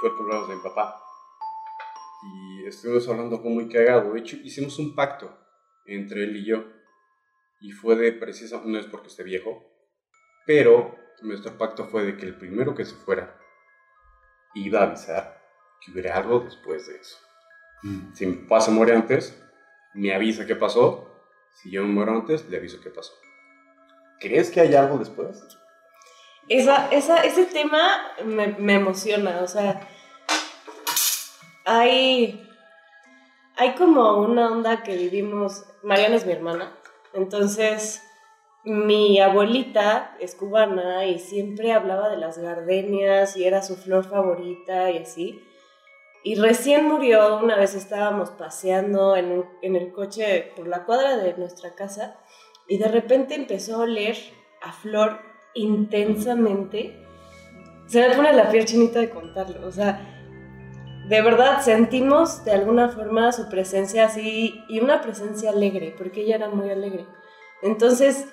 fue cumpleaños de mi papá. Y estuvimos hablando como muy cagado. De hecho, hicimos un pacto entre él y yo. Y fue de precisa, no es porque esté viejo, pero nuestro pacto fue de que el primero que se fuera iba a avisar que hubiera algo después de eso. Mm. Si mi papá se muere antes, me avisa qué pasó. Si yo me muero antes, le aviso qué pasó. ¿Crees que hay algo después? Esa, ese tema me, me emociona, o sea, hay, hay como una onda que vivimos, Mariana es mi hermana, entonces mi abuelita es cubana y siempre hablaba de las gardenias y era su flor favorita y así. Y recién murió, una vez estábamos paseando en, en el coche por la cuadra de nuestra casa y de repente empezó a oler a flor intensamente. Se me pone la piel chinita de contarlo, o sea, de verdad sentimos de alguna forma su presencia así y una presencia alegre, porque ella era muy alegre. Entonces,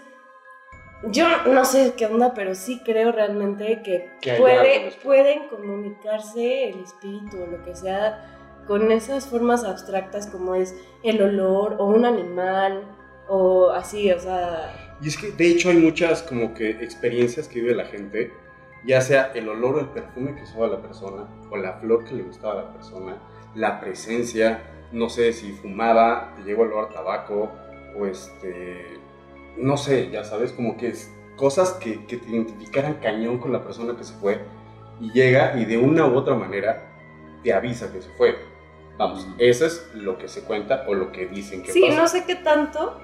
yo no sé qué onda, pero sí creo realmente que, Que puede, pueden comunicarse el espíritu o lo que sea con esas formas abstractas como es el olor o un animal o así, o sea, Y es que de hecho hay muchas como que experiencias que vive la gente, ya sea el olor o el perfume que usaba la persona, o la flor que le gustaba a la persona, la presencia, no sé si fumaba, te llegó olor a tabaco, o este, no sé, ya sabes, como que es cosas que, que te identificaran cañón con la persona que se fue, y llega y de una u otra manera te avisa que se fue. Vamos, eso es lo que se cuenta o lo que dicen que sí, pasa. no sé qué tanto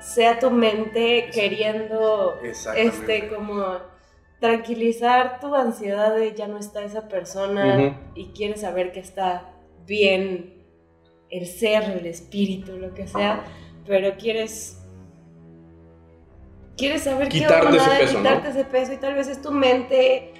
sea tu mente queriendo este como tranquilizar tu ansiedad de ya no está esa persona y quieres saber que está bien el ser, el espíritu, lo que sea, pero quieres quieres saber Quitarte qué onda, ese peso, ¿no? quitarte ese peso y tal vez es tu mente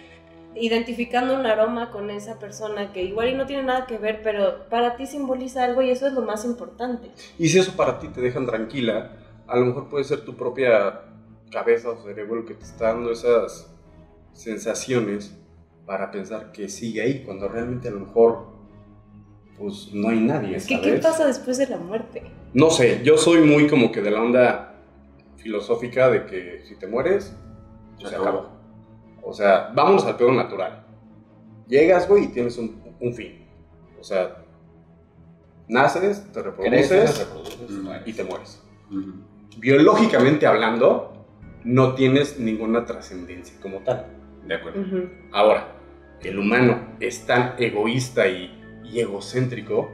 identificando un aroma con esa persona que igual y no tiene nada que ver, pero para ti simboliza algo y eso es lo más importante. Y si eso para ti te dejan tranquila, a lo mejor puede ser tu propia cabeza o cerebro el que te está dando esas sensaciones para pensar que sigue ahí, cuando realmente a lo mejor pues no hay nadie. ¿sabes? ¿qué pasa después de la muerte? No sé, yo soy muy como que de la onda filosófica de que si te mueres, pues se acabó. O sea, vámonos al pedo natural. Llegas, güey, y tienes un, un fin. O sea, naces, te reproduces reproduces, Mm. mueres. y te mueres. Ujú. Biológicamente hablando, no tienes ninguna trascendencia como tal. De acuerdo. Ujú. Ahora, el humano es tan egoísta y, y egocéntrico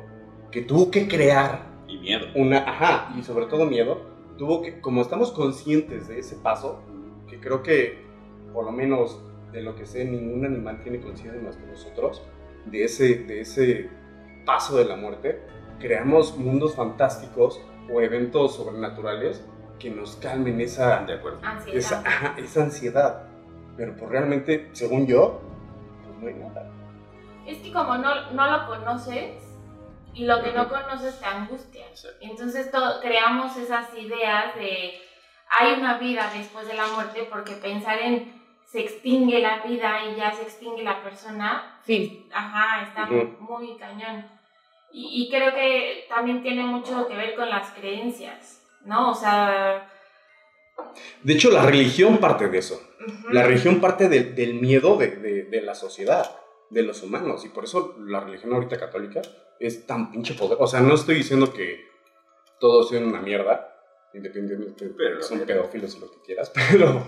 que tuvo que crear Y miedo. una, ajá, y sobre todo miedo, tuvo que, como estamos conscientes de ese paso, que creo que por lo menos de lo que sé, ningún animal tiene conciencia más que nosotros, de ese, de ese paso de la muerte, creamos mundos fantásticos o eventos sobrenaturales que nos calmen esa, De acuerdo. Ansiedad. esa, ajá, esa ansiedad. Pero pues realmente, según yo, pues no hay nada. Es que como no, no lo conoces y lo que no conoces te angustia. Exacto. Entonces todo, creamos esas ideas de hay una vida después de la muerte porque pensar en se extingue la vida y ya se extingue la persona, Fin. ajá, está Ujú. muy cañón. Y, y creo que también tiene mucho que ver con las creencias, ¿no? O sea... De hecho, la religión parte de eso. La religión parte de- del miedo de, de- de la sociedad, de los humanos. Y por eso la religión ahorita católica es tan pinche poder. O sea, no estoy diciendo que todos sean una mierda, independientemente de Pero- que son pedófilos y lo que quieras. Pero,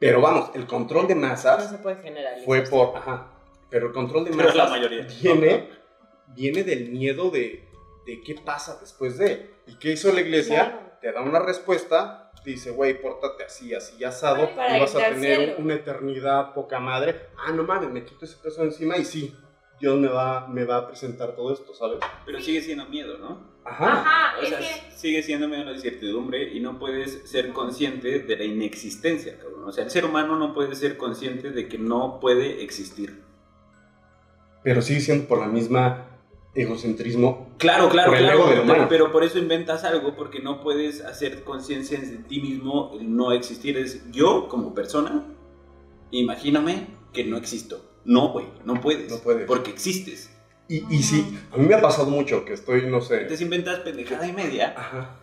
pero vamos, el control de No masas se puede generalizar. fue por. Ajá. Pero el control de masas la mayoría. viene, viene del miedo de, de qué pasa después de. ¿Y qué hizo la iglesia? Claro. Te da una respuesta, dice, güey, pórtate así, así, asado, y vas a tener cielo. una eternidad poca madre. Ah, no mames, me quito ese peso de encima y sí, Dios me va, me va a presentar todo esto, ¿sabes? Pero sigue siendo miedo, ¿no? Ajá. Ajá, O es sea, que... sigue siendo miedo a la incertidumbre y no puedes ser consciente de la inexistencia, cabrón. O sea, el ser humano no puede ser consciente de que no puede existir. Pero sigue siendo por la misma egocentrismo. Claro, claro, Por el claro. ego pero por eso inventas algo, porque no puedes hacer conciencia de ti mismo, el no existir. Es yo, como persona, imagíname que no existo. No, güey, no puedes. No puedes. Porque existes. Y, y sí, a mí me ha pasado mucho que estoy, no sé. Entonces inventas pendejada y media. Ajá.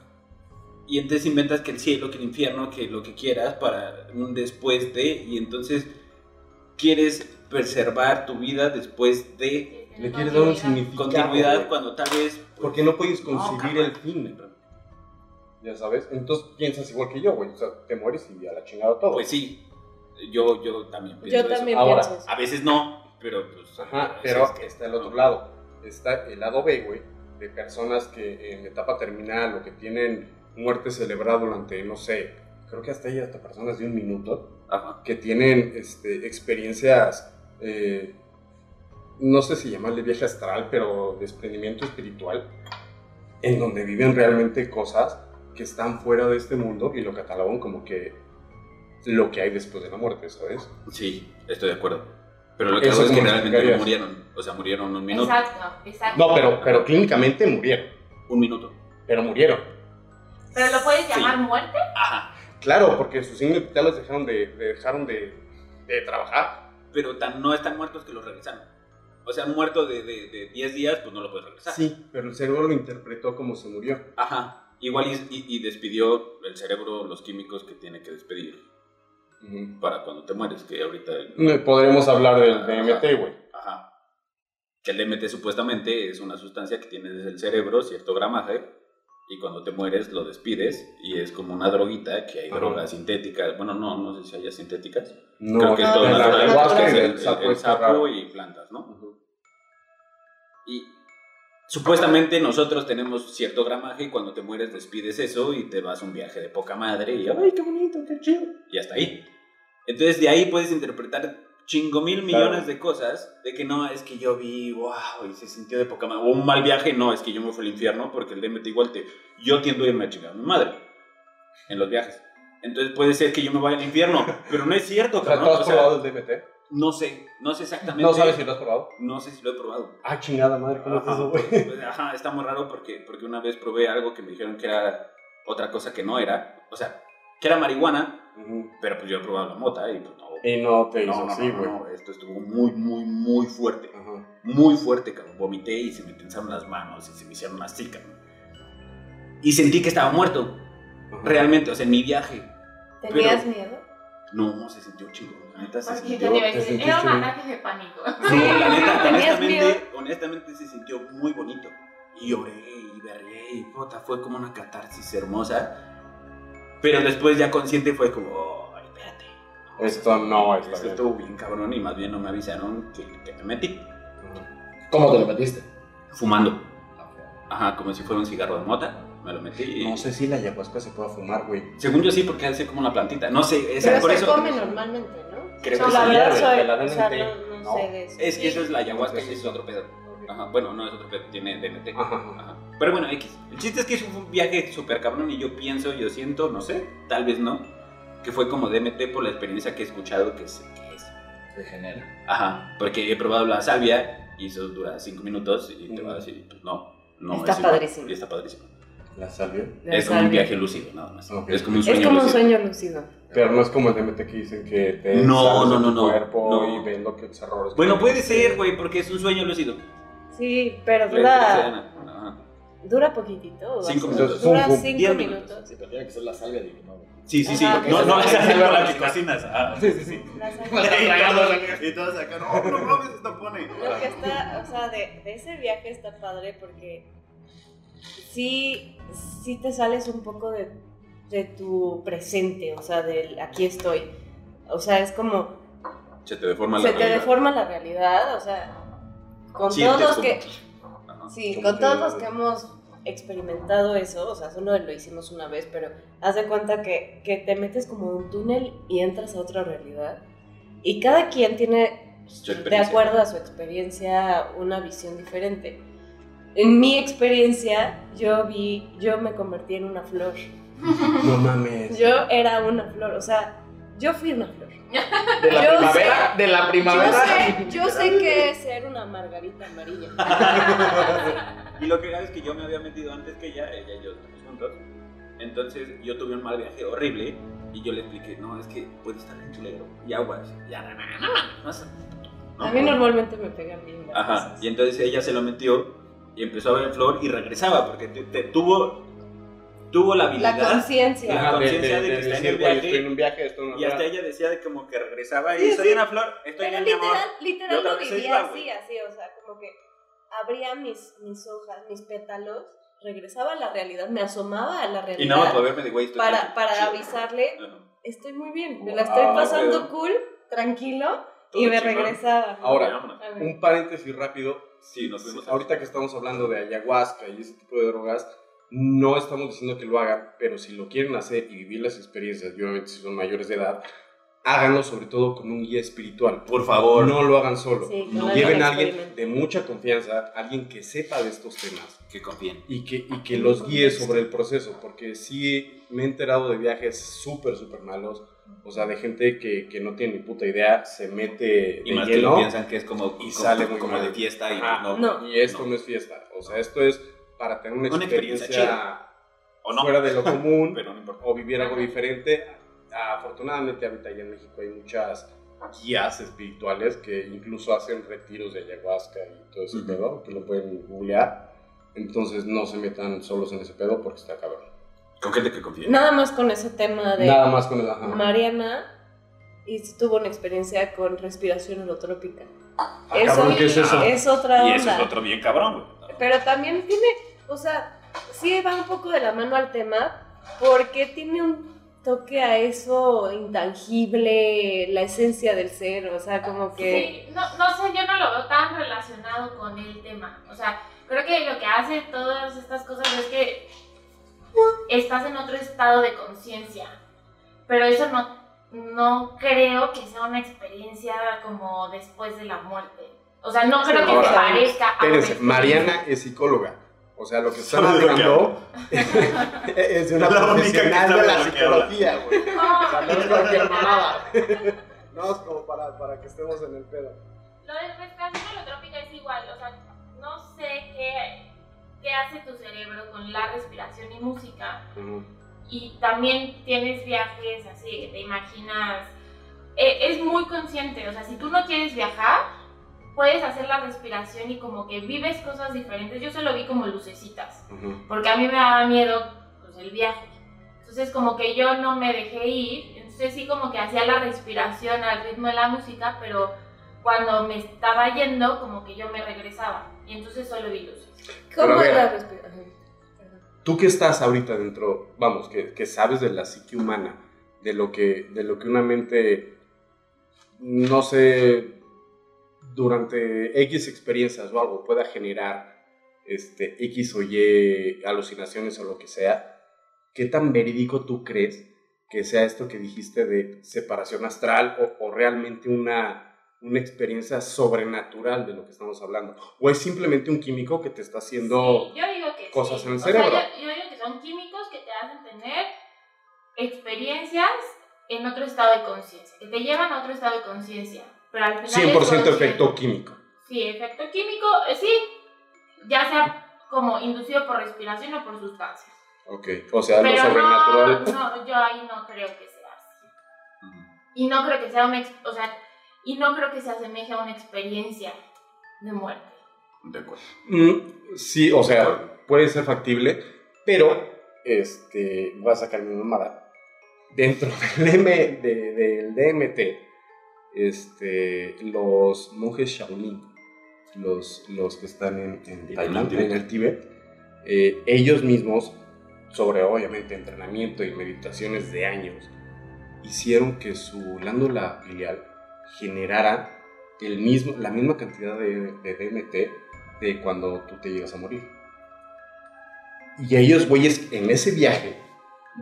Y entonces inventas que el cielo, que el infierno, que lo que quieras para un después de. Y entonces quieres preservar tu vida después de Le quieres dar un significado. continuidad cuando tal vez. pues, Porque no puedes concebir carnal. el fin. Ya sabes. Entonces piensas igual que yo, güey. O sea, te mueres y a la chingada todo. Pues sí, yo, yo también pienso Yo eso. también Ahora, pienso eso. A veces no, pero pues. Ajá, pero veces que- está el otro lado. Está el lado B, güey, de personas que en etapa terminal o que tienen muerte celebrada durante, no sé, creo que hasta hay hasta personas de un minuto, Ajá. que tienen este, experiencias, eh, no sé si llamarle viaje astral, pero desprendimiento espiritual, en donde viven realmente cosas que están fuera de este mundo y lo catalogan como que lo que hay después de la muerte, ¿sabes? Sí, estoy de acuerdo. Pero lo que Eso hago es que realmente no murieron. O sea, murieron un minuto. Exacto, exacto. No, pero, pero clínicamente murieron, Un minuto. pero murieron. Pero lo puedes Sí. llamar muerte. Ajá. Claro, porque sus signos vitales dejaron de, de- dejaron de, de trabajar. Pero tan, no están muertos que los regresaron. O sea, muerto de, de, de 10 días, pues no lo puedes regresar. Sí, pero el cerebro lo interpretó como se murió. Ajá. Igual y, y- y despidió el cerebro los químicos que tiene que despedir para cuando te mueres, que ahorita... No, Podríamos hablar del DMT, güey. Ajá. Que el DMT supuestamente es una sustancia que tiene desde el cerebro cierto gramaje y cuando te mueres lo despides y es como una droguita que hay Ajá. drogas sintéticas. Bueno, no, no sé si haya sintéticas. No, Creo que es todo de natural. y el, el- sapo el raro. y plantas, ¿no? Y supuestamente nosotros tenemos cierto gramaje y cuando te mueres despides eso y te vas a un viaje de poca madre y ¡ay, qué bonito, qué chido! Y hasta ahí. Entonces de ahí puedes interpretar chingo mil Claro. millones de cosas de que no, es que yo vi, wow, y se sintió de poca madre. O un mal viaje, no, es que yo me fui al infierno porque el DMT igual te... Yo tiendo a irme a chingar a mi madre en los viajes. Entonces puede ser que yo me vaya al infierno, pero no es cierto, O sea, ¿tú cabrón. has O sea, probado el DMT? No sé, no sé exactamente. No sabes si lo has probado. No sé si lo he probado. Ah, chingada madre, ¿cómo es Ajá, eso, güey? pues, ajá, está muy raro porque, porque una vez probé algo que me dijeron que era otra cosa que no era. O sea, que era marihuana, pero pues yo he probado la mota y pues no. Y no te hizo No, no, así, no, güey. no, esto estuvo muy, muy, muy fuerte. Ajá. Muy fuerte, cabrón. Vomité y se me tensaron las manos y se me hicieron así, cabrón. Y sentí que estaba muerto, Ajá. realmente, o sea, en mi viaje. ¿Tenías miedo? No, se sintió chido, la neta se Porque sintió. te era un ataque de pánico. No, la neta, ¿Tenías honestamente, honestamente se sintió muy bonito. Y lloré y berré y puta, fue como una catarsis hermosa. Pero después ya consciente fue como, oh, espérate. Esto no está Esto bien. estuvo bien cabrón y más bien no me avisaron que, que me metí. Ajá. ¿Cómo te lo metiste? Fumando. Ajá, como si fuera un cigarro de mota. Me lo metí y... No sé si la ayahuasca se puede fumar, güey. Según yo sí, porque hace como una plantita. No sé, es Pero por se eso... come normalmente, ¿no? Creo So, que la verdad soy, la o sea, no, no ¿no? sé de eso. Es que eso es la ayahuasca y es otro pedo. Ajá, bueno, no es otro pedo, tiene DMT. Ajá, ajá. Pero bueno, X. El chiste es que es un viaje súper cabrón y yo pienso, yo siento, no sé, tal vez no, que fue como DMT por la experiencia que he escuchado que es. que es. Se genera. Ajá, porque he probado la salvia y eso dura 5 minutos y te va a decir, pues no, no Está es padrísimo. Y está padrísimo. La salvia. De es como un viaje lúcido, nada más. Ok. Es como un sueño Es como un lúcido. sueño lúcido. Pero no es como el DMT que dicen que te No, no, de no, tu no, cuerpo no. y ven lo que tus errores. Bueno, puede ser, güey, porque es un sueño lúcido. Sí, pero dura, dura poquitito. ¿o Cinco minutos. Dura cinco minutos. minutos. Sí, pero tiene que ser la salvia güey. Sí, sí, sí. Ajá, no, no, se- esa es la que cocinas. Ah, sí, sí, sí. Y todos- acá, no, no mames, esta pone. Lo que está, o sea, de, de ese viaje está padre porque sí, sí te sales un poco de, de tu presente, o sea, del aquí estoy. O sea, es como, Se te deforma la se te realidad. deforma la realidad, o sea, con Sientes todos los como- que, Ajá. sí, con todos los que hemos experimentado eso, o sea, solo lo hicimos una vez, pero haz de cuenta que, que te metes como en un túnel y entras a otra realidad. Y cada quien tiene de acuerdo a su experiencia, una visión diferente. En mi experiencia, yo vi, yo me convertí en una flor. No mames. Yo era una flor, o sea, yo fui una flor. De la Yo primavera, de la Yo primavera. sé, yo sé que es ser una margarita amarilla. Y lo que era es que yo me había metido antes que ella, ella y yo estamos juntos. Entonces yo tuve un mal viaje horrible y yo le expliqué, no, es que puede estar en chulero y aguas. No, ¿no? A mí normalmente me pegan bien Ajá, cosas. y entonces ella se lo metió y empezó a ver flor y regresaba porque te- te- tuvo, tuvo la habilidad. La conciencia. La conciencia de que está en decir, el "Güey, viaje", estoy en un viaje, esto no Y hasta ella decía de como que regresaba y Sí, soy sí. una flor, estoy Pero en mi amor. literal, Y literal lo vivía iba, así, güey. así, o sea, como que abría mis, mis hojas, mis pétalos, regresaba a la realidad, me asomaba a la Y realidad nada más para verme de güey, estoy para, tranquilo. para avisarle, estoy muy bien, me Wow, la estoy pasando cool, tranquilo, Todo y me chingón. regresaba. Ahora, un paréntesis rápido. Sí, nos fuimos. Ahorita que estamos hablando de ayahuasca y ese tipo de drogas, no estamos diciendo que lo hagan, pero si lo quieren hacer y vivir las experiencias, y obviamente si son mayores de edad, háganlo sobre todo con un guía espiritual. Por favor. No lo hagan solo. Sí, no alguien Lleven a alguien de mucha confianza, alguien que sepa de estos temas Que confíen. y que, y que los guíe sobre el proceso, porque sí me he enterado de viajes súper, súper malos, o sea, de gente que, que no tiene ni puta idea, se mete Y de más que lleno lo piensan que es como, y como- sale muy como mal. de fiesta y pues no. No. y esto no. no. es fiesta, o sea, esto es para tener una, Una experiencia experiencia, O no. fuera de lo común Pero no importa. o vivir algo diferente. Afortunadamente ahorita allá en México hay muchas guías espirituales que incluso hacen retiros de ayahuasca y todo ese Ujú. pedo, que lo pueden googlear. Entonces no se metan solos en ese pedo porque está cabrón. Con gente que confía. Nada más con ese tema de Nada más con el ajá. Mariana y tuvo una experiencia con respiración holotrópica. Ah, cabrón, ¿qué es eso? Es otra Y onda. eso es otro bien cabrón, güey. Pero también tiene, o sea, sí va un poco de la mano al tema porque tiene un toque a eso intangible, la esencia del ser, o sea, como que... Sí, no, no sé, yo no lo veo tan relacionado con el tema. O sea, creo que lo que hace todas estas cosas es que estás en otro estado de conciencia. Pero eso no, no creo que sea una experiencia como después de la muerte. O sea, no creo que Ahora, se parezca a Espérense. Mariana es psicóloga. O sea, lo que están hablando es de una la profesional de la psicología, güey. No, O sea, no es cualquier mamada. No, es como para, para que estemos en el pedo. Lo de respiración holotrópica es igual, o sea, no sé qué, qué hace tu cerebro con la respiración y música. Y también tienes viajes así que te imaginas. eh, es muy consciente, o sea, si tú no quieres viajar, puedes hacer la respiración y como que vives cosas diferentes. Yo se lo vi como lucecitas, Ujú. porque a mí me daba miedo pues, el viaje. Entonces como que yo no me dejé ir, entonces sí como que hacía la respiración al ritmo de la música, pero cuando me estaba yendo como que yo me regresaba y entonces solo vi luces. ¿Cómo es la respiración? Tú que estás ahorita dentro, vamos, que, que sabes de la psique humana, de lo que, de lo que una mente, no sé, durante X experiencias o algo pueda generar este, X o Y alucinaciones o lo que sea, ¿qué tan verídico tú crees que sea esto que dijiste de separación astral o, o realmente una, una experiencia sobrenatural de lo que estamos hablando? ¿O es simplemente un químico que te está haciendo... Sí, yo digo que cosas sí. en el O sea, cerebro. yo, yo digo que son químicos que te hacen tener experiencias en otro estado de conciencia, que te llevan a otro estado de conciencia. Pero al final. es 100% consciente. efecto químico. Sí, efecto químico, eh, sí. Ya sea como inducido por respiración o por sustancias. Ok, o sea, lo Pero sobrenatural. no, no, yo ahí no creo que sea así. Y no creo que sea una, o sea, y no creo que se asemeje a una experiencia de muerte. De acuerdo. Mm, sí, o sea, puede ser factible, pero este, voy a sacar mi mamada. Dentro del, M, de- del DMT, este, los monjes Shaolin, los, los que están en, en Tailandia, en el Tíbet, eh, ellos mismos, sobre obviamente entrenamiento y meditaciones de años, hicieron que su glándula pineal generara el mismo, la misma cantidad de, de DMT de cuando tú te llegas a morir. Y ellos, güeyes, en ese viaje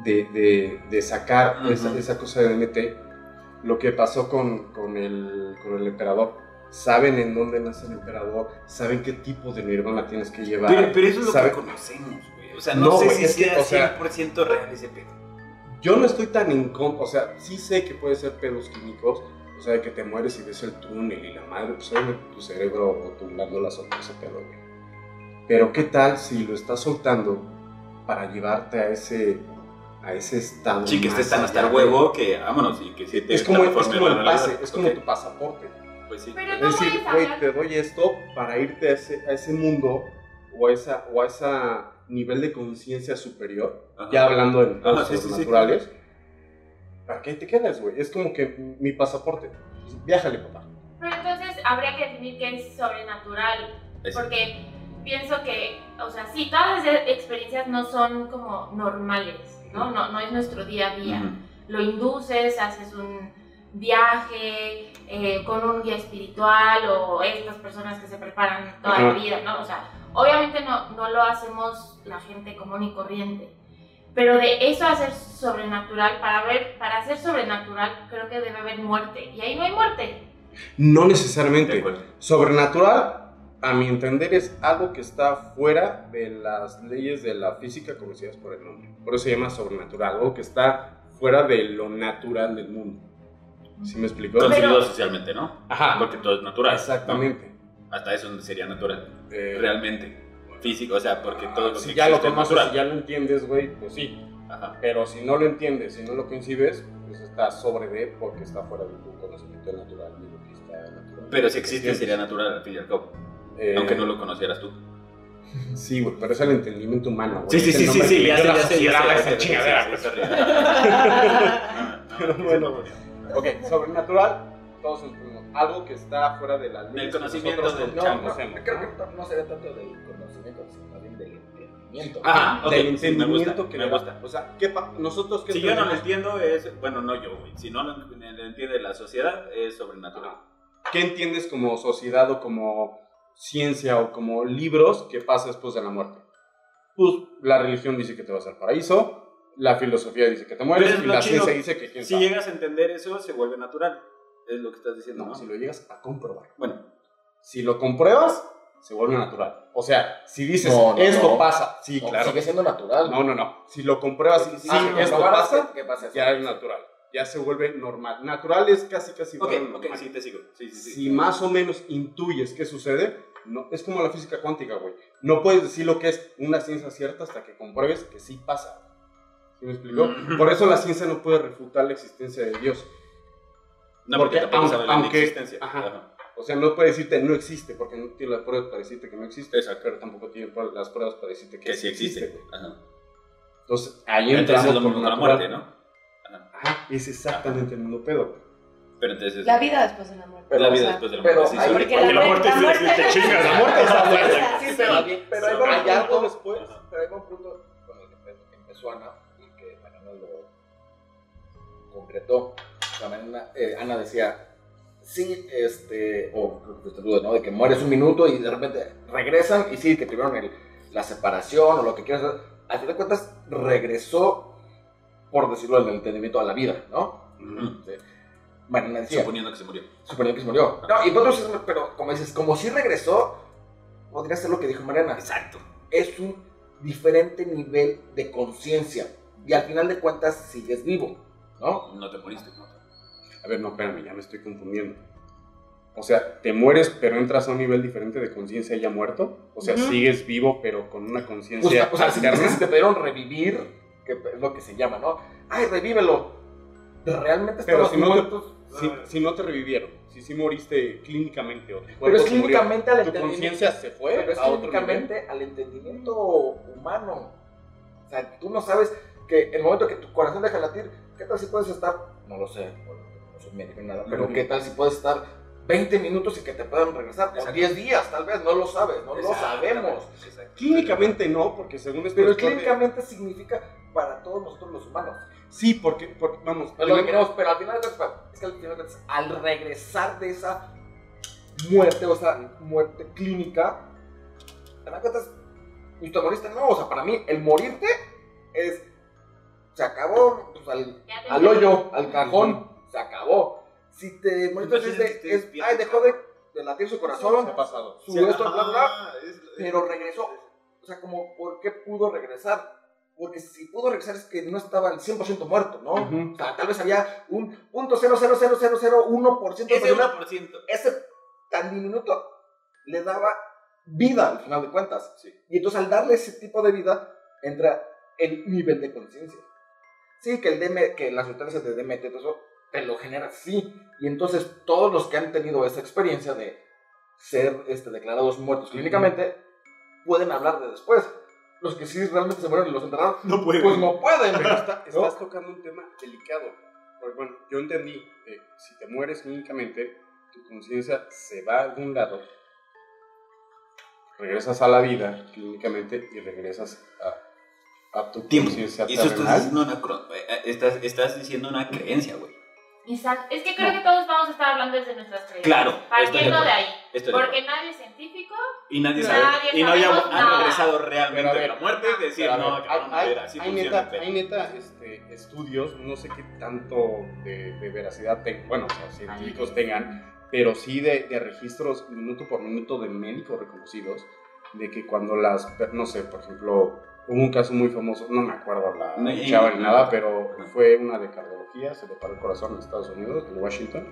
de, de- de sacar esa, esa cosa de DMT, lo que pasó con, con el, con el emperador, saben en dónde nace el emperador, saben qué tipo de nirvana tienes que llevar. Pero, pero eso es lo sabe- que conocemos, güey. O sea, no, No, sé si es que, sea o sea- 100% real ese pedo. Yo no estoy tan en o sea, sí sé que puede ser pedos químicos, o sea, de que te mueres y ves el túnel y la madre, pues obviamente tu cerebro o tu glándula soltó ese pedo, güey. Pero ¿qué tal si lo estás soltando para llevarte a ese, a ese estado? Sí, que estés tan hasta el huevo que vámonos y que sí te Es como, es como el pase, es como Ok. tu pasaporte. Pues sí. Pero Es no decir, güey, te doy esto para irte a ese, a ese mundo o a esa, o a esa nivel de conciencia superior, Ajá. ya hablando en Ajá, cosas sí, sí, sí. naturales. ¿Para qué te quedas, güey? Es como que mi pasaporte. Viájale, papá. Pero entonces habría que definir qué es sobrenatural. Es- Porque pienso que, o sea, sí, todas las experiencias no son como normales, ¿no? No, no es nuestro día a día. Ujú. Lo induces, haces un viaje eh, con un guía espiritual o estas personas que se preparan toda la Ajá. vida, ¿no? O sea, obviamente no, no lo hacemos la gente común y corriente. Pero de eso a ser sobrenatural, para ver, para ser sobrenatural, creo que debe haber muerte. Y ahí no hay muerte. No necesariamente. Sobrenatural, a mi entender, es algo que está fuera de las leyes de la física conocidas por el nombre. Por eso se llama sobrenatural, algo que está fuera de lo natural del mundo. ¿Sí me explicó? Concebido Pero- socialmente, ¿no? Ajá. Porque todo es natural. Exactamente. ¿no? Hasta eso sería natural. Eh, Realmente. Físico, o sea, porque todo lo que si ya lo conoces, natural. si ya lo entiendes, güey, pues sí. Ajá. Pero si no lo entiendes, si no lo concibes, pues está sobre de porque está fuera de tu conocimiento natural y lo que está natural. Pero si existe sería natural al fin y al cabo. Eh, Aunque no lo conocieras tú. Sí, güey, pero es el entendimiento humano, güey. Sí, sí, sí, sí, sí, que ya le sé, ya esa chingadera, sí, pues. sí, sí, Pero bueno, Ok, sobrenatural, todos entendemos. Algo que está fuera de la ley. Del conocimiento del No, no, creo que no sería tanto del conocimiento, sino más bien del entendimiento. Ajá, ok, del entendimiento que me gusta. O sea, ¿qué nosotros que Si yo no lo entiendo, es. Bueno, no yo, güey. Si no lo, lo entiende la sociedad, es sobrenatural. ¿Qué entiendes como sociedad o como ciencia o como libros que pasa después de la muerte? Pues la religión dice que te vas al paraíso, la filosofía dice que te mueres y la chido. ciencia dice que quién Si sabe. llegas a entender eso, se vuelve natural. Es lo que estás diciendo, No, ¿no? si lo llegas a comprobar. Bueno, Si lo compruebas, se vuelve natural. O sea, si dices, No, no, esto no. pasa, sí, No, claro. Sigue siendo natural. No, no, no. Si lo compruebas, sí, Ah, si esto comprobaras pasa, que- pasa ya es natural. Ya se vuelve normal. Natural es casi, casi a ok, normal. sí, te sigo. Sí, sí, sí. Si más o menos intuyes qué sucede, no, es como la física cuántica, güey. No puedes decir lo que es una ciencia cierta hasta que compruebes que sí pasa. ¿Sí me explicó? Por eso la ciencia no puede refutar la existencia de Dios. No, porque, porque aunque- sabe la aunque- inexistencia. ajá. Ajá. O sea, no puede decirte no existe, porque no tiene las pruebas para decirte que no existe. Exacto. Pero tampoco tiene las pruebas para decirte que, Que sí existe. Ajá. Entonces, ahí entramos por la muerte, ¿no? Ajá. Es exactamente el mismo pedo. Pero entonces. La vida después de la muerte. Pero, la o vida sea, después de la pero muerte. sí, hay- sí. Porque Porque la muerte- la muerte- te chingas, La muerte está buena. Sí, pero, pero hay, Sobre- hay algo algo después. Pero hay un punto con el que empe- empezó Ana y que Mariana lo concretó. O Mariana- eh, Ana decía, sí, este, o tú, ¿no? De que mueres un minuto y de repente regresan y sí, que tuvieron el- la separación o lo que quieras. Al final de cuentas, regresó, por decirlo en el entendimiento, a la vida, ¿no? Sí. Mariana decía, Suponiendo que se murió. suponiendo que se murió. No, y otros, pero como dices, como si regresó, podría ser lo que dijo Mariana Exacto. es un diferente nivel de conciencia. Y al final de cuentas sigues vivo, ¿no? No te moriste, ¿no? A ver, no, espérame, ya me estoy confundiendo. O sea, te mueres, pero entras a un nivel diferente de conciencia ya muerto. O sea, sigues vivo, pero con una O conciencia sea, o sea, si, alterna. si te pudieron revivir, que es lo que se llama, ¿no? Ay, revívelo. Realmente Pero si no te-. Si, si no te revivieron, si sí moriste clínicamente o tu Pero es murió, clínicamente al tu entendimiento. conciencia se fue Pero es a otro nivel. clínicamente al entendimiento humano. O sea, tú no sabes que el momento que tu corazón deja de latir, ¿qué tal si puedes estar? No lo sé, no soy médico ni nada, pero. ¿qué tal si puedes estar 20 minutos y que te puedan regresar? O Exacto. 10 días, tal vez, no lo sabes, no lo sabemos. Clínicamente no, porque según esto... Pero clínicamente significa para todos nosotros los humanos. Sí, porque, porque vamos... Tenemos- queremos, pero al final de cuentas, es que al final de cuentas, al regresar de esa muerte o esa muerte clínica, te das cuenta, ¿y te moriste? No, o sea, para mí el morirte es, se acabó pues, al hoyo, al cajón, se acabó. Si te moriste es, de- es- ay, dejó de, de latir su ¿Qué corazón, ha pasado? su Sí, esto, bla, bla, bla, ajá, es- pero regresó. O sea, como, ¿por qué pudo regresar? Porque si pudo regresar es que no estaba al 100% muerto, ¿no? O sea, tal vez había un punto cero cero cero cero cero uno por ciento de Ese personas. 1%. Ese tan diminuto le daba vida al final de cuentas. Sí. Y entonces al darle ese tipo de vida entra el nivel de conciencia. Sí, que el DM, que las sustancias de DMT, todo eso, te lo genera sí. Y entonces todos los que han tenido esa experiencia de ser este, declarados muertos clínicamente pueden hablar de después. Los que sí realmente se mueren y los enterraron, No pues no pueden. Pero está- ¿no? estás tocando un tema delicado. Porque, bueno, yo entendí que si te mueres clínicamente, tu conciencia se va a algún lado, regresas a la vida clínicamente y regresas a, a tu Tiempo. conciencia Eso estás diciendo una, estás, estás diciendo una creencia, güey. Exacto. Es que creo que todos vamos a estar hablando desde nuestras creencias. Claro, estoy de Partiendo acuerdo. de ahí. Estoy de Porque acuerdo. nadie es científico. Y nadie Nadie sabe. Y nadie sabemos ha nada. regresado realmente a de ver, la muerte y decir, a no, ver, cabrón, hay, ver, así hay neta, pedo". hay neta este, estudios, no sé qué tanto de, de veracidad tengan, bueno, o sea, científicos tengan, pero sí de, de registros minuto por minuto de médicos reconocidos, de que cuando las, no sé, por ejemplo, hubo un caso muy famoso, no me acuerdo la No, chava ni nada, pero fue una de cardiología, se le paró el corazón en Estados Unidos, en Washington,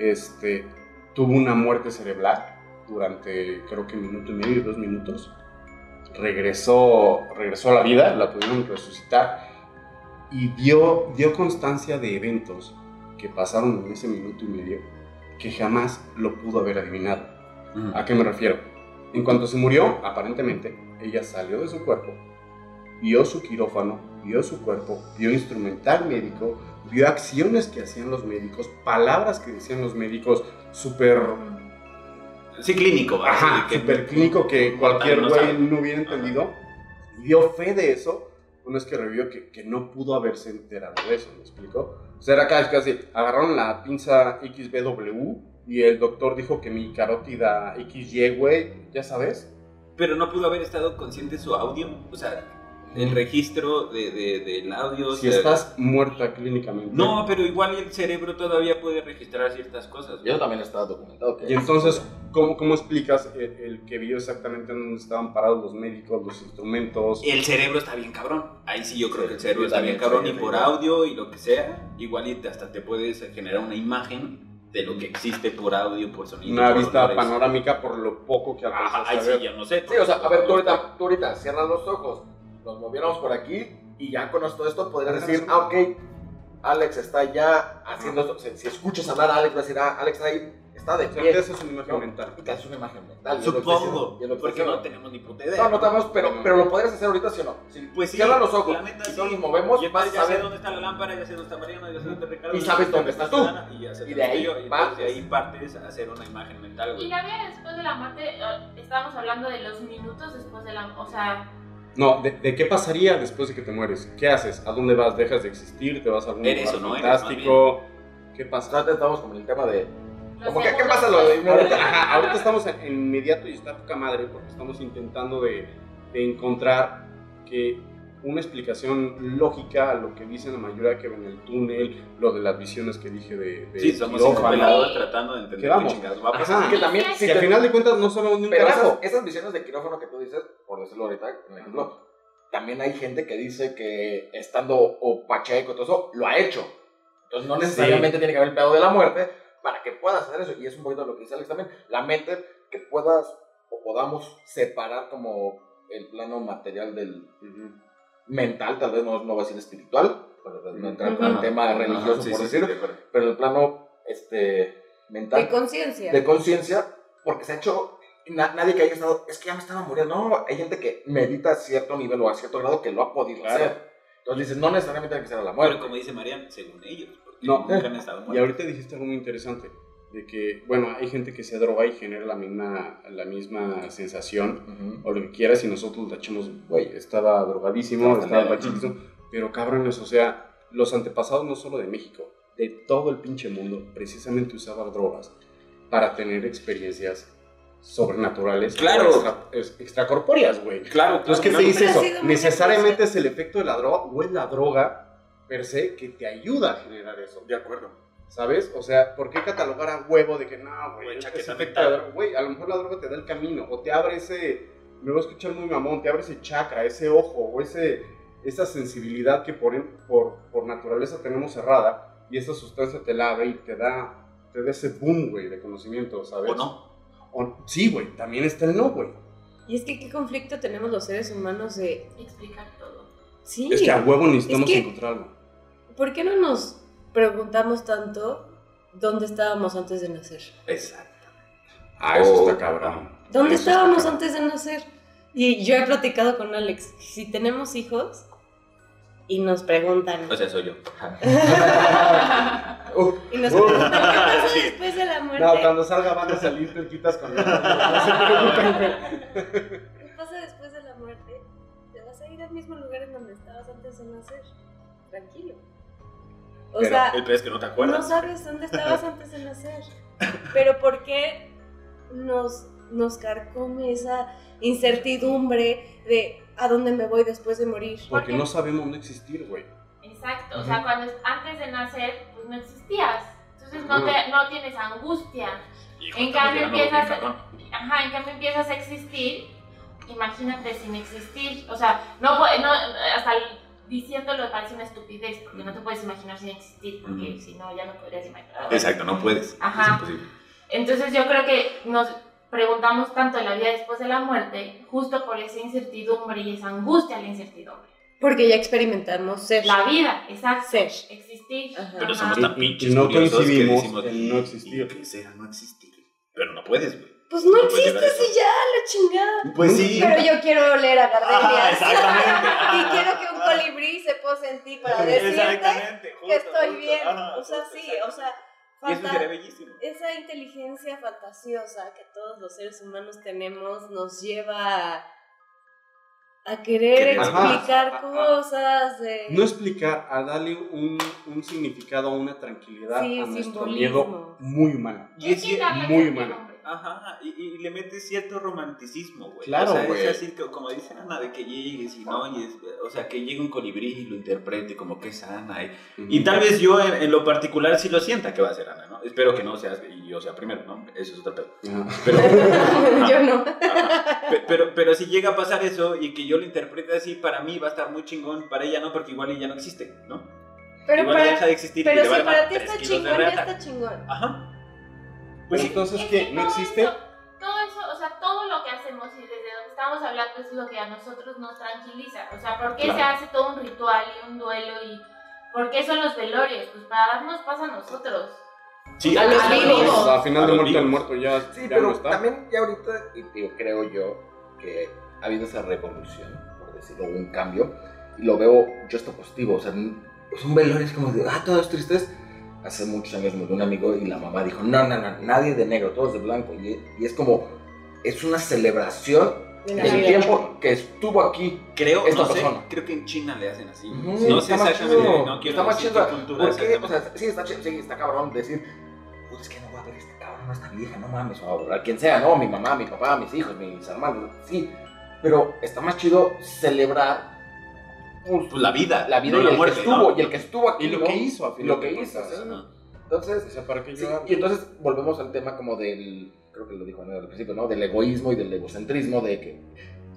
este, tuvo una muerte cerebral durante creo que minuto y medio, dos minutos, regresó, regresó a la vida, la pudieron resucitar y dio, dio constancia de eventos que pasaron en ese minuto y medio que jamás lo pudo haber adivinado. Ujú. ¿A qué me refiero? En cuanto se murió, aparentemente, ella salió de su cuerpo, vio su quirófano, vio su cuerpo, vio instrumental médico, vio acciones que hacían los médicos, palabras que decían los médicos, súper Sí, clínico. Ajá, super clínico que cualquier güey no hubiera entendido. Y dio fe de eso. Una vez que revivió que, que no pudo haberse enterado de eso, ¿me explico? O sea, era casi, casi, agarraron la pinza XBW y el doctor dijo que mi carótida XY, güey, ya sabes. Pero no pudo haber estado consciente su audio. O sea, el registro de, de- del audio. Si o sea, estás muerta clínicamente. No, pero igual el cerebro todavía puede registrar ciertas cosas. Y eso también está documentado. Que Y entonces, ¿cómo, cómo explicas el, el que vio exactamente dónde estaban parados los médicos, los instrumentos? El cerebro está bien cabrón. Ahí sí yo creo Sí, que el cerebro yo está bien cabrón y por audio y lo que sea, igual y hasta te puedes generar una imagen de lo que existe por audio, por sonido. Una por vista olores. panorámica por lo poco que Ajá, alcanzaste ahí a sí, ya no sé. Sí, o sea, a ver, tú ahorita, tú ahorita cierras los ojos, nos moviéramos por aquí y ya con todo esto podrías decir, ah, ok, Alex está ya haciendo esto. Si, si escuchas hablar a Alex, vas a decir, ah, Alex está ahí, está de pie. te haces una imagen ¿no? mental. Y te haces una imagen mental. y es Supongo, y es lo que porque no tenemos ni puta idea. No, no estamos, pero, pero lo podrías hacer ahorita, ¿sí o no? Si Pues sí, cierras los ojos la neta, y sí. todos nos movemos, Y vas a ya sé saber. dónde está la lámpara, ya sé dónde está Mariana, ya sé dónde está Ricardo. Y ya sabes sé dónde estás tú. Y, ya Y de ahí yo, y partes. de ahí partes a hacer una imagen mental, Y güey. la vida después de la muerte, eh, estamos hablando de los minutos después de la O sea, No, de, de qué pasaría después de que te mueres? ¿Qué haces? ¿A dónde vas? ¿Dejas de existir? ¿Te vas a algún Eres lugar o no eres, fantástico? ¿Qué pasa? Ahorita estamos como en el tema de. Como que, ¿qué pasa lo de Ahorita, ajá, ahorita estamos en, en inmediato y está poca madre porque estamos intentando de, de encontrar que una explicación lógica a lo que dicen la mayoría que ven el túnel, lo de las visiones que dije de, de Sí, somos quirófano. tratando de entender ¿Qué vamos? va a pasar. Ajá. que también, si Que al final de cuentas no sabemos ni un Pero esas, carajo. esas visiones de quirófano que tú dices, por decirlo ahorita, un ejemplo, también hay gente que dice que estando o pacheco y todo eso, lo ha hecho. Entonces no necesariamente tiene que haber el pedo de la muerte para que puedas hacer eso. Y es un poquito lo que dice Alex también. La mente que puedas o podamos separar como el plano material del mental, tal vez no, no va a ser espiritual, para no entrar con el tema religioso, Ajá, sí, por sí, sí, decirlo, de acuerdo. pero el plano este, mental De conciencia. de conciencia, porque se ha hecho, na- nadie que haya estado, es que ya me estaba muriendo, no, hay gente que medita a cierto nivel o a cierto grado que lo ha podido Claro. hacer. Entonces dices, no necesariamente tiene que ser a la muerte. como dice Marian, según ellos, porque No. nunca han estado Y muertos. ahorita dijiste algo muy interesante, de que, bueno, hay gente que se droga y genera la misma, la misma sensación, Ujú. o lo que quieras, y nosotros la echamos, güey, estaba drogadísimo, Estaba estaba pachiquísimo, pero cabrones, o sea, los antepasados no solo de México, de todo el pinche mundo, precisamente usaban drogas para tener experiencias sobrenaturales, Claro. extra- es- extracorpóreas, güey. Claro, Entonces, ¿qué claro, se dice eso? Necesariamente es el efecto de la droga o es la droga per se que te ayuda a generar eso. De acuerdo. ¿Sabes? O sea, ¿por qué catalogar a huevo de que no, güey? Güey, es efecto de droga"? Güey, a lo mejor la droga te da el camino o te abre ese, me voy a escuchar muy mamón, te abre ese chakra, ese ojo o ese, esa sensibilidad que por, por, por naturaleza tenemos cerrada y esa sustancia te la abre y te da, te da ese boom, güey, de conocimiento, ¿sabes? ¿O no? O- sí, güey, también está el no, güey. Y es que qué conflicto tenemos los seres humanos de... Explicar todo. Sí, Es que a huevo necesitamos Es que- encontrar algo. ¿por qué no nos preguntamos tanto dónde estábamos antes de nacer. Exacto. Ah, eso Oh, está cabrón. ¿Dónde Eso está estábamos cabrón. antes de nacer? Y yo he platicado con Alex, si tenemos hijos y nos preguntan, O sea, soy yo. Uf, y nos Uh. preguntan, ¿qué pasa Sí. después de la muerte? No, cuando salga van a salir cerquitas con No. ¿Qué pasa después de la muerte? Te vas a ir al mismo lugar en donde estabas antes de nacer. Tranquilo. O Pero sea, el peor es que no te no acuerdas. sabes dónde estabas antes de nacer. Pero ¿por qué nos, nos carcome esa incertidumbre de a dónde me voy después de morir? Porque no sabemos no existir, güey. Exacto, o sea, cuando es- antes de nacer, pues no existías. Entonces no, te, no tienes angustia. Hijo, En cambio empiezas, cabrón. ajá, en cambio empiezas a existir, imagínate sin existir. O sea, no, no hasta el- diciéndolo parece una estupidez, porque no te puedes imaginar sin existir, porque Ujú. si no ya no podrías imaginar. Exacto, no puedes. Ajá. Es imposible. Entonces yo creo que nos preguntamos tanto de la vida después de la muerte, justo por esa incertidumbre y esa angustia a la incertidumbre. Porque ya experimentamos ser. La vida, exacto. Ser. Existir. Ajá. Pero somos Y- tan y- pinches y no curiosos que decimos, en no existir. ¿y qué será no existir? Pero no puedes, güey. Pues no No a existes y ya, la chingada. Pues sí. Pero yo quiero oler a Ah, gardenias. exactamente. y quiero que un colibrí se pose en ti para decirte que estoy justo. bien. Ajá, o sea, justo, sí, o sea, falta- bellísimo. esa inteligencia fantasiosa que todos los seres humanos tenemos nos lleva a, a querer explicar Ajá. cosas de... No explicar, a darle un, un significado, una tranquilidad Sí, a nuestro miedo muy humano. Y es muy humano. Ajá, y, y le metes cierto romanticismo, güey. Claro, o sea, güey. es así que, como dice Ana, de que llegues y no, y es- o sea, que llegue un colibrí y lo interprete como que es Ana. Y, y tal vez yo en, en lo particular sí lo sienta que va a ser Ana, ¿no? Espero que no seas, y yo sea primero, ¿no? Eso es otro pedo. Pero, yo no. Pero, pero si llega a pasar eso y que yo lo interprete así, para mí va a estar muy chingón, para ella no, porque igual ella no existe, ¿no? Pero, igual para, deja de existir y pero si para ti está chingón, ya está chingón. Ajá. Pues Es- entonces, es ¿qué? ¿No todo existe? eso- todo eso, o sea, todo lo que hacemos y desde donde estamos hablando es lo que a nosotros nos tranquiliza. O sea, ¿por qué Claro. se hace todo un ritual y un duelo y por qué son los velorios? Pues para darnos paz a nosotros. Sí, A los a los vivos. a final A de muerte el vivos. muerto ya, Sí, ya pero no está. también ya ahorita, y digo, creo yo que ha habido esa revolución, por decirlo, un cambio, y lo veo yo esto positivo, o sea, pues un velorio es como de, ah, todos tristes. Hace muchos años murió un amigo y la mamá dijo, no, no, no, nadie de negro, todos de blanco, y, y es como, es una celebración vida. tiempo que estuvo aquí. Creo, esta no sé, persona. creo que en China le hacen así. Ujú, no sé está más exactamente, chido, no quiero está más decir chido. cultura. O sea, sí está, ch- sí, está cabrón decir, pues es que no voy a ver este cabrón, a esta vieja, no mames, o a quien sea, no, mi mamá, mi papá, mis hijos, mis hermanos, sí. Pero está más chido celebrar pues, Pues la vida, la vida no y la el muerte, que estuvo, ¿no? y el que estuvo aquí. Y lo ¿no? que hizo, a Y final lo que hizo. Entonces, O sea, ¿para qué Sí, llorar? y entonces volvemos al tema como del, creo que lo dijo Ana al principio, ¿no? Del egoísmo y del egocentrismo, de que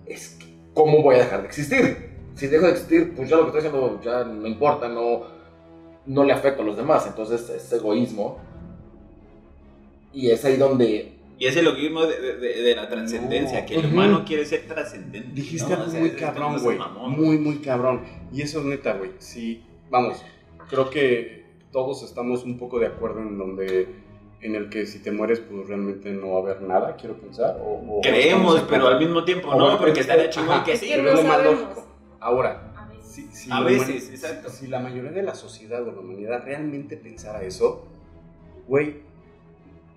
es que, ¿cómo voy a dejar de existir? Si dejo de existir, pues ya lo que estoy haciendo ya no importa, no, no le afecta a los demás, entonces es egoísmo. Y es ahí donde... Y es el egoísmo de, de- de- de la trascendencia, No. que el Ujú. humano quiere ser trascendente. Dijiste ¿no? algo O sea, muy cabrón, güey. Muy, muy cabrón. Y eso es neta, güey. Sí, vamos, creo que todos estamos un poco de acuerdo en donde, en el que si te mueres, pues realmente no va a haber nada, quiero pensar. O, o Creemos, de pero al mismo tiempo O no, bueno, porque es- estaría chingón que sí. Pero no es lo más sabemos. lógico. Ahora, A veces. si, si A veces, exacto. Si, si la mayoría de la sociedad o la humanidad realmente pensara eso, güey,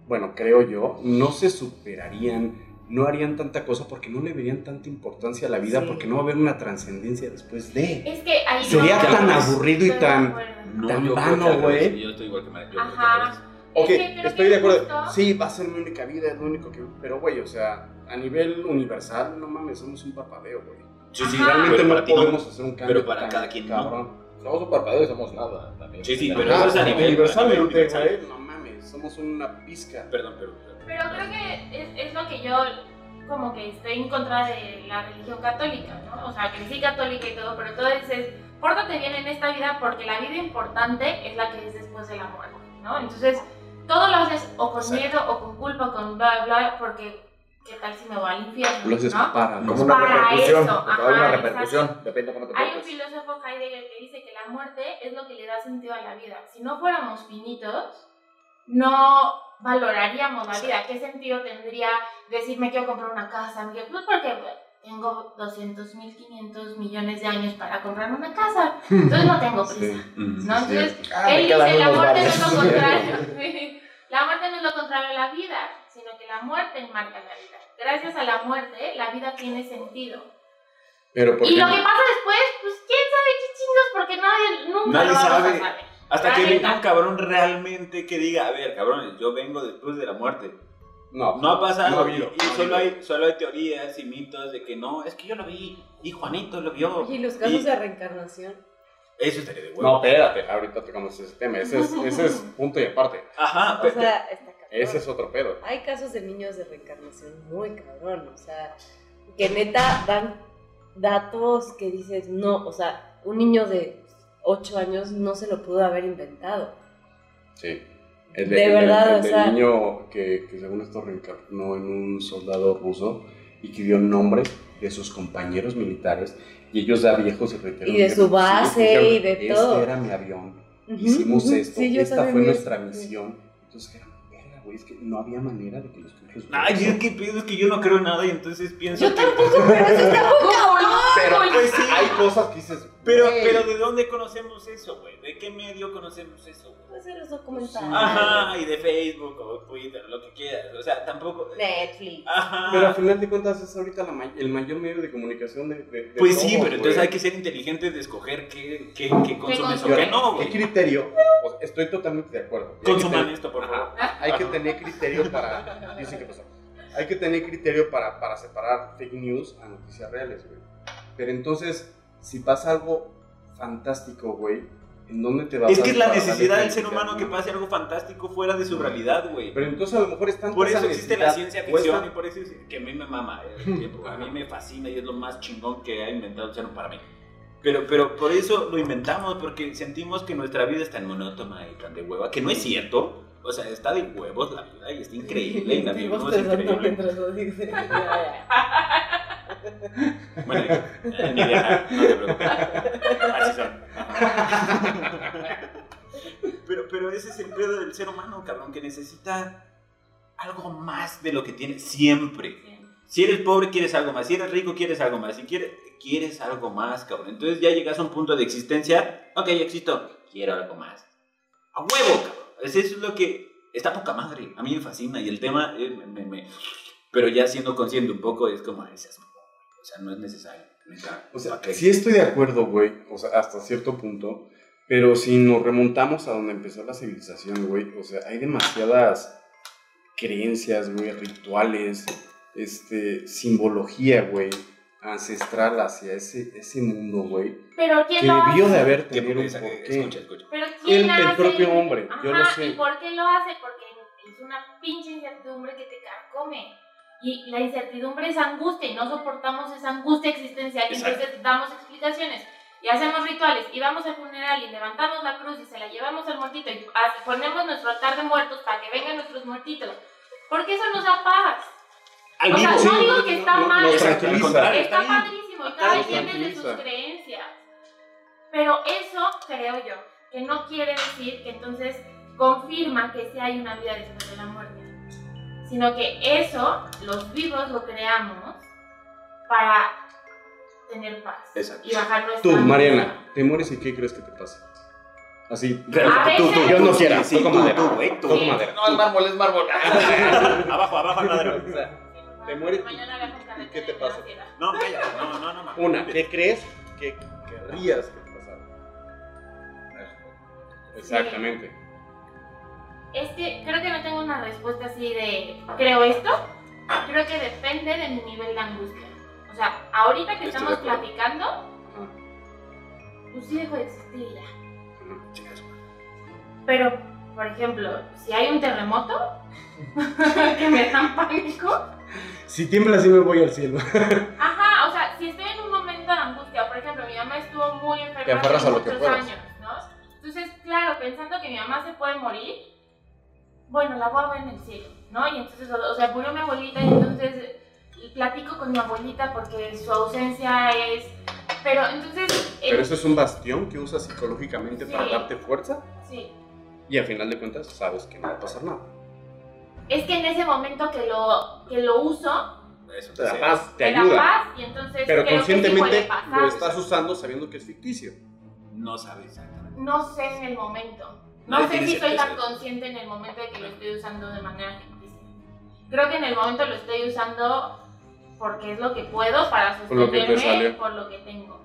bueno, creo yo, no se superarían, no harían tanta cosa porque no le verían tanta importancia a la vida, Sí. porque no va a haber una trascendencia después de. Es que ahí Sería yo- tan aburrido y tan-. No, Tan vano, güey. Yo estoy igual que María. Ajá. Ok, Es que estoy de acuerdo. justo- Sí, va a ser mi única vida, es lo único que. Pero, güey, o sea, a nivel universal, no mames, somos un parpadeo, güey. Sí, sí. Realmente pero no no. podemos hacer un cambio. Pero para tan cada quien no. cabrón. Somos un parpadeo y somos nada también. Sí, sí, pero eso es a nivel- universalmente, universal. güey, no mames, somos una pizca. Perdón, pero. Pero creo que es, es lo que yo como que estoy en contra de la religión católica, ¿no? O sea, crecí católica y todo, pero todo es, es pórtate bien en esta vida porque la vida importante es la que es después de la muerte, ¿no? Entonces, todo lo haces o con Exacto. miedo o con culpa o con bla, bla, porque ¿qué tal si me voy al infierno? Los ¿no? para. Como una para repercusión. eso, porque va a haber una ajá, repercusión. Depende de cómo te Hay un filósofo Heidegger que dice que la muerte es lo que le da sentido a la vida. Si no fuéramos finitos, no valoraríamos la vida. ¿Qué sentido tendría decir me quiero comprar una casa? Pues porque bueno, tengo 200 mil 500 millones de años para comprar una casa. Entonces no tengo prisa. Sí. ¿no? Entonces, Ah, él dice la muerte no es lo contrario. La muerte no es lo contrario a la vida, sino que la muerte enmarca la vida. Gracias a la muerte, la vida tiene sentido. Pero por Y lo que pasa después, pues quién sabe qué chingos, porque nadie, nunca Nadie lo vamos sabe. a saber. Hasta La que neta. venga un cabrón realmente que diga, a ver, cabrones, yo vengo después de la muerte. no, No ha pasado. No ha habido, y no solo, hay, solo hay teorías y mitos de que no, es que yo lo vi y Juanito lo vio. Y los casos Y de reencarnación. Eso estaría de huevo. No, espérate, ahorita tocamos ese tema. Ese es, ese es punto y aparte. Ajá, O sea, está cabrón. Ese es otro pedo. Hay casos de niños de reencarnación muy cabrón, o sea, que neta dan datos que dices, no, o sea, un niño de 8 años no se lo pudo haber inventado. Sí. El De el verdad, el o del sea- niño que, que según esto reencarnó en un soldado ruso y que dio nombres de sus compañeros militares y ellos ya viejos y reiteraron Y de que- su base dijeron, y de este todo". era mi avión, Ujú, hicimos ujú. esto, Sí, yo esta fue nuestra eso. misión. Entonces era, verga, güey, es que no había manera de que los pinches Ay, es que es que yo no creo en nada y entonces pienso Yo que- tampoco, pero eso está muy cabrón. Pero Pues sí. hay cosas que dices, Pero, güey, pero ¿de dónde conocemos eso, güey? ¿De qué medio conocemos eso, güey? Puede ser esos documentales. Ajá, y de Facebook o Twitter, lo que quieras. O sea, tampoco. Netflix. Ajá. Pero al final de cuentas es ahorita la may- el mayor medio de comunicación de, de- de Pues sí, pero entonces hay que ser inteligentes de escoger qué, qué, qué consumes o qué no, ¿Qué güey. criterio? O sea, estoy totalmente de acuerdo. Consuman tener- esto, por Ajá. favor. Hay que tener criterio para. Dicen que pasó. Hay que tener criterio para, para separar fake news a noticias reales, güey. Pero entonces, si pasa algo fantástico, güey, ¿en dónde te vas Es que es la necesidad del ser humano que no? pase algo fantástico fuera de su realidad, güey. Pero entonces a lo mejor están Por eso existe la ciencia ficción y por eso es que a mí me mama, eh, que a mí me fascina y es lo más chingón que ha inventado el ser humano para mí. Pero, pero por eso lo inventamos, porque sentimos que nuestra vida es tan monótona y tan de hueva, que no es cierto. O sea, está de huevos la vida y está increíble y la vivimos bostezando increíble. Bueno, eh, ni viajar, no te preocupes. Así son. Pero, pero ese es el pedo del ser humano, cabrón, que necesita algo más de lo que tiene siempre. Si eres pobre, quieres algo más. Si eres rico, quieres algo más. Si quieres, quieres algo más, cabrón. Entonces ya llegas a un punto de existencia. Ok, existo. Quiero algo más. A huevo, cabrón. Es- Eso es lo que está poca madre. A mí me fascina. Y el tema, eh, Pero ya siendo consciente un poco, es como, "Ay, seas mamón, güey". O sea, no es necesario. neta. O sea, sí estoy de acuerdo, güey, o sea, hasta cierto punto, pero si nos remontamos a donde empezó la civilización, güey, o sea, hay demasiadas creencias, güey, rituales, este, simbología, güey, ancestral hacia ese, ese mundo, güey, Pero que ¿quién lo debió hace? de haber ¿Qué tenido un piensa? porqué. Escucha, escucha. Pero ¿quién El- el hace? propio hombre, yo lo Ajá, sé. ¿Y por qué lo hace? Porque es una pinche incertidumbre que te carcome. Y la incertidumbre es angustia y no soportamos esa angustia existencial. Y entonces damos explicaciones y hacemos rituales y vamos al funeral y levantamos la cruz y se la llevamos al muertito y ponemos nuestro altar de muertos para que vengan nuestros muertitos. Porque eso nos da paz. Al O sea, vivo. no digo que está no- mal. contrario, Está padrísimo cada quien desde tranquiliza. sus creencias. Pero eso creo yo, que no quiere decir que entonces confirma que sí hay una vida después de la muerte. Sino que eso, los vivos lo creamos para tener paz Exacto. y bajar nuestra Tú. Mariana, ¿te mueres y qué crees que te pasa? Así, Pero tú, tú, Dios no quiera, sí, toco madera. tú, güey, tú. Toco madera. No, es mármol, es mármol. abajo, abajo al madero. O sea, Sí, por favor, te mueres carretera ¿qué te y pasa? No, no, no, no, no. Una, ¿qué crees que querrías que te pasara? Exactamente. Es que creo que no tengo una respuesta así de creo esto. Creo que depende de mi nivel de angustia. O sea, ahorita que Estoy estamos de acuerdo. platicando, pues sí dejo de existir y ya. Chicas, Pero, por ejemplo, si hay un terremoto que me da pánico, Si tiembla, sí me voy al cielo. ajá, o sea, si estoy en un momento de angustia, por ejemplo, mi mamá estuvo muy enferma Te aferras a lo que muchos puedas. años, ¿no? Entonces, claro, pensando que mi mamá se puede morir, bueno, la voy a ver en el cielo, ¿no? Y entonces, o sea, murió mi abuelita y entonces platico con mi abuelita porque su ausencia es... Pero entonces... Pero eso es un bastión que usas psicológicamente para Sí. darte fuerza Sí. y al final de cuentas sabes que no va a pasar nada. Es que en ese momento que lo, que lo uso, Eso Te da paz, te me da ayuda. paz y entonces Pero sí conscientemente pasar. lo estás usando sabiendo que es ficticio. No sabes exactamente. No sé en el momento. No sé si soy tan eso. consciente en el momento de que lo estoy usando de manera ficticia. Creo que en el momento lo estoy usando porque es lo que puedo para Por sostenerme por lo que tengo.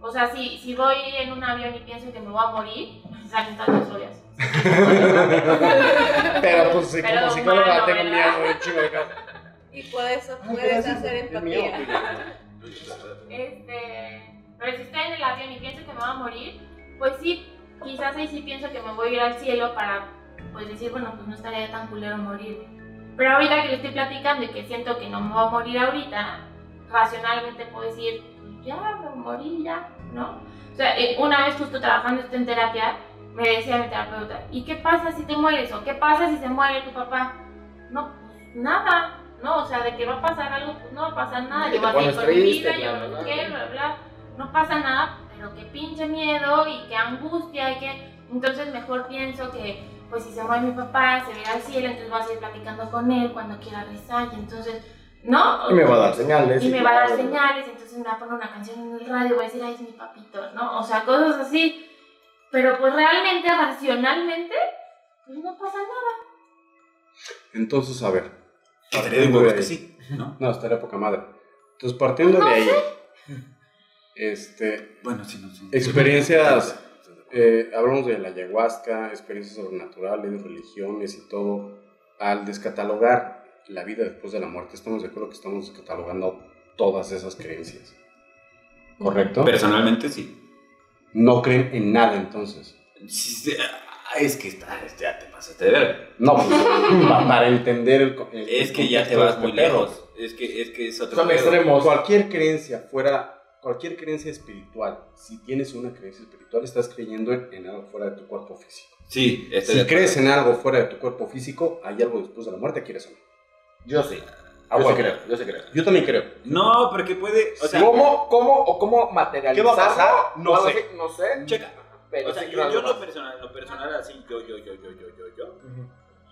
O sea, si, si voy en un avión y pienso que me voy a morir, salen tantas historias. Pero pues sí, Pero como psicóloga humano, tengo ¿verdad? miedo de cosas. Y puedes, Ay, puedes gracias, hacer es mío. empatía. Este, pero si estoy en el avión y pienso que me voy a morir, pues sí, quizás ahí sí pienso que me voy a ir al cielo para pues decir, bueno, pues no estaría tan culero morir. Pero ahorita que le estoy platicando y que siento que no me voy a morir ahorita, racionalmente puedo decir, ya, me morí ya, ¿no? O sea, eh, una vez justo trabajando esto en terapia, me decía mi terapeuta, ¿y qué pasa si te mueres? ¿O qué pasa si se muere tu papá? No, pues nada, ¿no? O sea, de que va a pasar algo, pues no va a pasar nada, yo voy a seguir con mi vida, yo no qué, bla, bla, no pasa nada, pero qué pinche miedo y qué angustia y que... Entonces mejor pienso que, pues si se muere mi papá, se ir al cielo, entonces voy a seguir platicando con él cuando quiera rezar y entonces, ¿no? Y me va a dar señales. Y me va a dar señales, entonces me va a poner una canción en el radio, voy a decir, ay, es mi papito, ¿no? O sea, cosas así. Pero pues realmente, racionalmente, pues no pasa nada. Entonces, a ver. Estaría de que sí, ¿no? No, estaría poca madre. Entonces, partiendo de ahí, este, Bueno, sí, no sé. Experiencias. eh, hablamos de la ayahuasca, experiencias sobrenaturales, religiones y todo. Al descatalogar la vida después de la muerte, estamos de acuerdo que estamos descatalogando todas esas creencias. ¿Correcto? Personalmente sí. no creen en nada entonces. Sí, sí, ah, es que está, ya te pasaste de ver. No, pues, pa- para entender el, Es que ya te vas este muy lejos. Es que es, que es otro Son extremos. Cualquier creencia fuera, cualquier creencia espiritual, si tienes una creencia espiritual, estás creyendo en, en algo fuera de tu cuerpo físico. Sí, Si crees en algo fuera de tu cuerpo físico, hay algo después de la muerte, ¿quieres o no? Yo sí. Ah, yo bueno. sí creo, yo sí creo. Yo también creo. No, porque puede. O sea, ¿Cómo, cómo o cómo materializar? ¿Qué va a pasar? No sé. así, No sé. checa. Pero O sea, sí yo, yo lo personal, lo personal así, yo, yo, yo, yo, yo, yo, yo.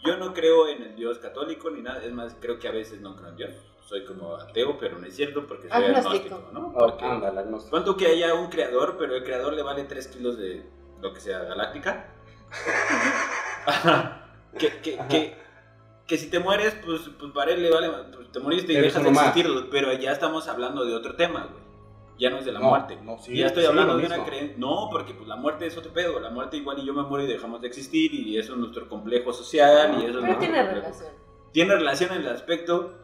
Yo no creo en el Dios católico ni nada. Es más, creo que a veces no creo en Dios. Soy como ateo, pero no es cierto porque soy Agnóstico. agnóstico, ¿no? Ah, Porque ándale, agnóstico. ¿Cuánto que haya un creador, pero el creador le vale 3 kilos de lo que sea galáctica? Que, que, que, que si te mueres, pues, pues para él le vale, pues te moriste y dejas de existir, pero ya estamos hablando de otro tema, güey. Ya no es de la No, muerte. no, sí, ya estoy sí, hablando de una creencia. No, porque pues la muerte es otro pedo. La muerte igual y yo me muero y dejamos de existir y eso es nuestro complejo social y eso es Pero tiene complejo. relación. Tiene relación en el aspecto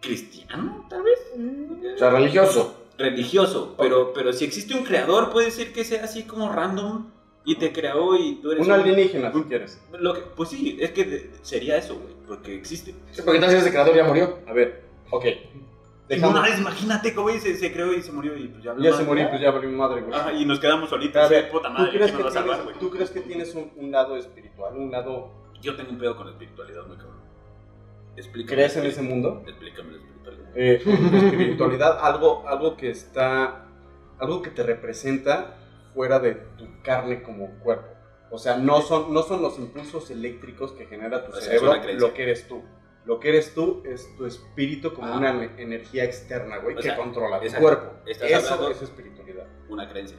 cristiano, tal vez Mm. O sea, religioso. religioso, pero, pero si existe un creador, puede ser que sea así como random y te creó y tú eres Un alienígena, si quieres. Lo que, pues sí, es que de- sería eso, güey, porque existe. Sí, porque entonces ese creador ya murió. A ver, ok. Y Dejamos- una vez, imagínate cómo se, se creó y se murió y pues ya Ya se murió, pues ya valió madre, güey. Ajá, y nos quedamos A solitos, ver, puta ¿tú madre, crees, ¿quién que nos va a salvar, tienes, güey? ¿Tú crees que tienes un, un lado espiritual, un lado... Yo tengo un pedo con la espiritualidad, muy cabrón. Explícame. ¿Crees en ese mundo? Explícame la espiritualidad. Eh, espiritualidad, algo, algo que está... Algo que te representa fuera de tu carne como cuerpo. O sea, no son, no son los impulsos eléctricos que genera tu O sea, es cerebro creencia. lo que eres tú. Lo que eres tú es tu espíritu como Ajá. una ne- energía externa, güey, que sea, controla tu cuerpo. Eso es espiritualidad. Una creencia.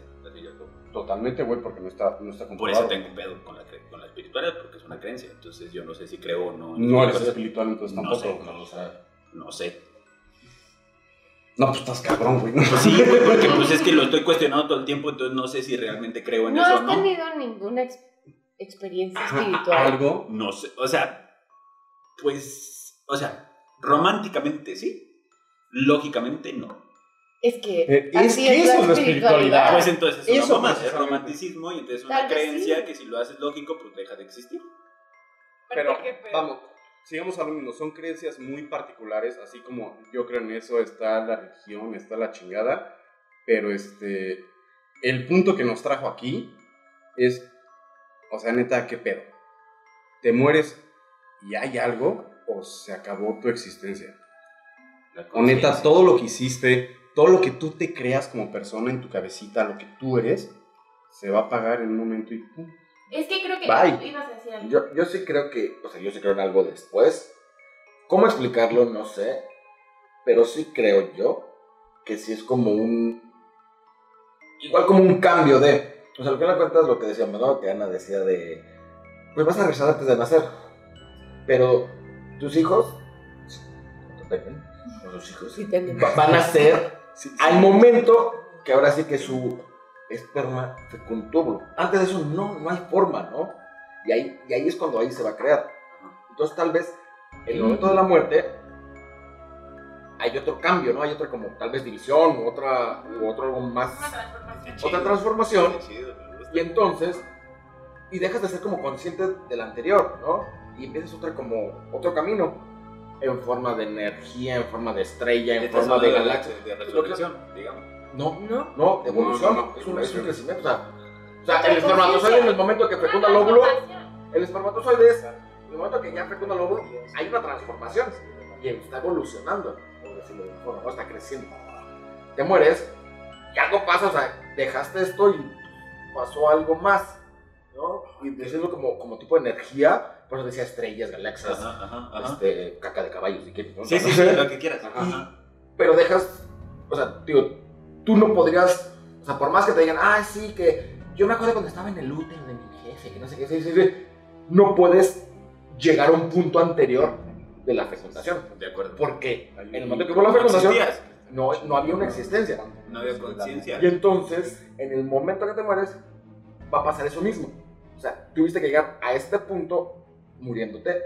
Totalmente, güey, porque no está, no está Por comprobado. eso tengo un pedo con la, cre- espiritualidad, porque es una creencia. Entonces yo no sé si creo o no. No eres espiritual, entonces No tampoco. sé, no lo sé. No sé. No, pues estás cabrón, güey. ¿no? Pues sí, güey, porque pues es que lo estoy cuestionando todo el tiempo, entonces no sé si realmente creo en ¿No eso o has no. tenido ninguna ex- experiencia Ajá, espiritual? Algo. No sé, o sea, pues, o sea, románticamente sí, lógicamente no. Es que Eh, así es que la eso es la espiritualidad. Pues entonces es Eso una es romanticismo y entonces Tal una creencia sí. que si lo haces lógico, pues deja de existir. Pero, vamos, sigamos a lo mismo. Son creencias muy particulares, así como yo creo en eso, está la religión, está la chingada. Pero este. El punto que nos trajo aquí es. O sea, neta, ¿qué pedo? te mueres y hay algo o se acabó tu existencia. O neta, todo lo que hiciste, todo lo que tú te creas como persona en tu cabecita, lo que tú eres, se va a apagar en un momento y ¡pum! Es que creo que Bye. ibas a decir algo. Yo, yo sí creo que, o sea, yo sí creo en algo después. ¿Cómo explicarlo? No sé. Pero sí creo yo que sí es como un. Igual como un cambio de. O sea, al final de cuentas, lo que decíamos, ¿no? Que Ana decía de. Pues vas a regresar antes de nacer. Pero tus hijos. cuando tengan, o sus hijos. Sí, Van a ser Sí, sí. al momento que ahora sí que su esperma fecundó. Antes de eso no, no hay forma, ¿no? Y ahí, y ahí es cuando ahí se va a crear. Entonces tal vez en el momento de la muerte hay otro cambio, ¿no? Hay otra como tal vez división, u otra, u otro algo más, Una transformación. otra transformación. Chido. Y entonces, y dejas de ser como consciente del anterior, ¿no? Y empiezas otra como, otro camino. En forma de energía, en forma de estrella, en forma de galaxia. De resurrección, digamos. No, ¿No? no, de evolución. No, no, no, es, un, crecimiento. O sea, o sea, Otra el espermatozoide en el momento que fecunda el óvulo, el espermatozoide es, en el momento que ya fecunda el óvulo, hay una transformación. Y está evolucionando, por decirlo de forma, está creciendo. Te mueres y algo pasa, o sea, dejaste esto y pasó algo más, ¿no? Y decirlo como, como tipo de energía, por eso decía estrellas, galaxias, Ajá, ajá, ajá. este, caca de caballos, si quieres, ¿no? Sí, sí, sí, lo que quieras. Pero dejas, o sea, digo, tú no podrías, o sea, por más que te digan, ah, sí, que yo me acuerdo cuando estaba en el útero de mi jefe, que no sé qué, sí, sí, sí", no puedes llegar a un punto anterior de la fecundación, De acuerdo. porque en el momento que hubo la fecundación, no, no había una existencia, No había conciencia. y entonces, en el momento que te mueres, va a pasar eso mismo, o sea, tuviste que llegar a este punto muriéndote,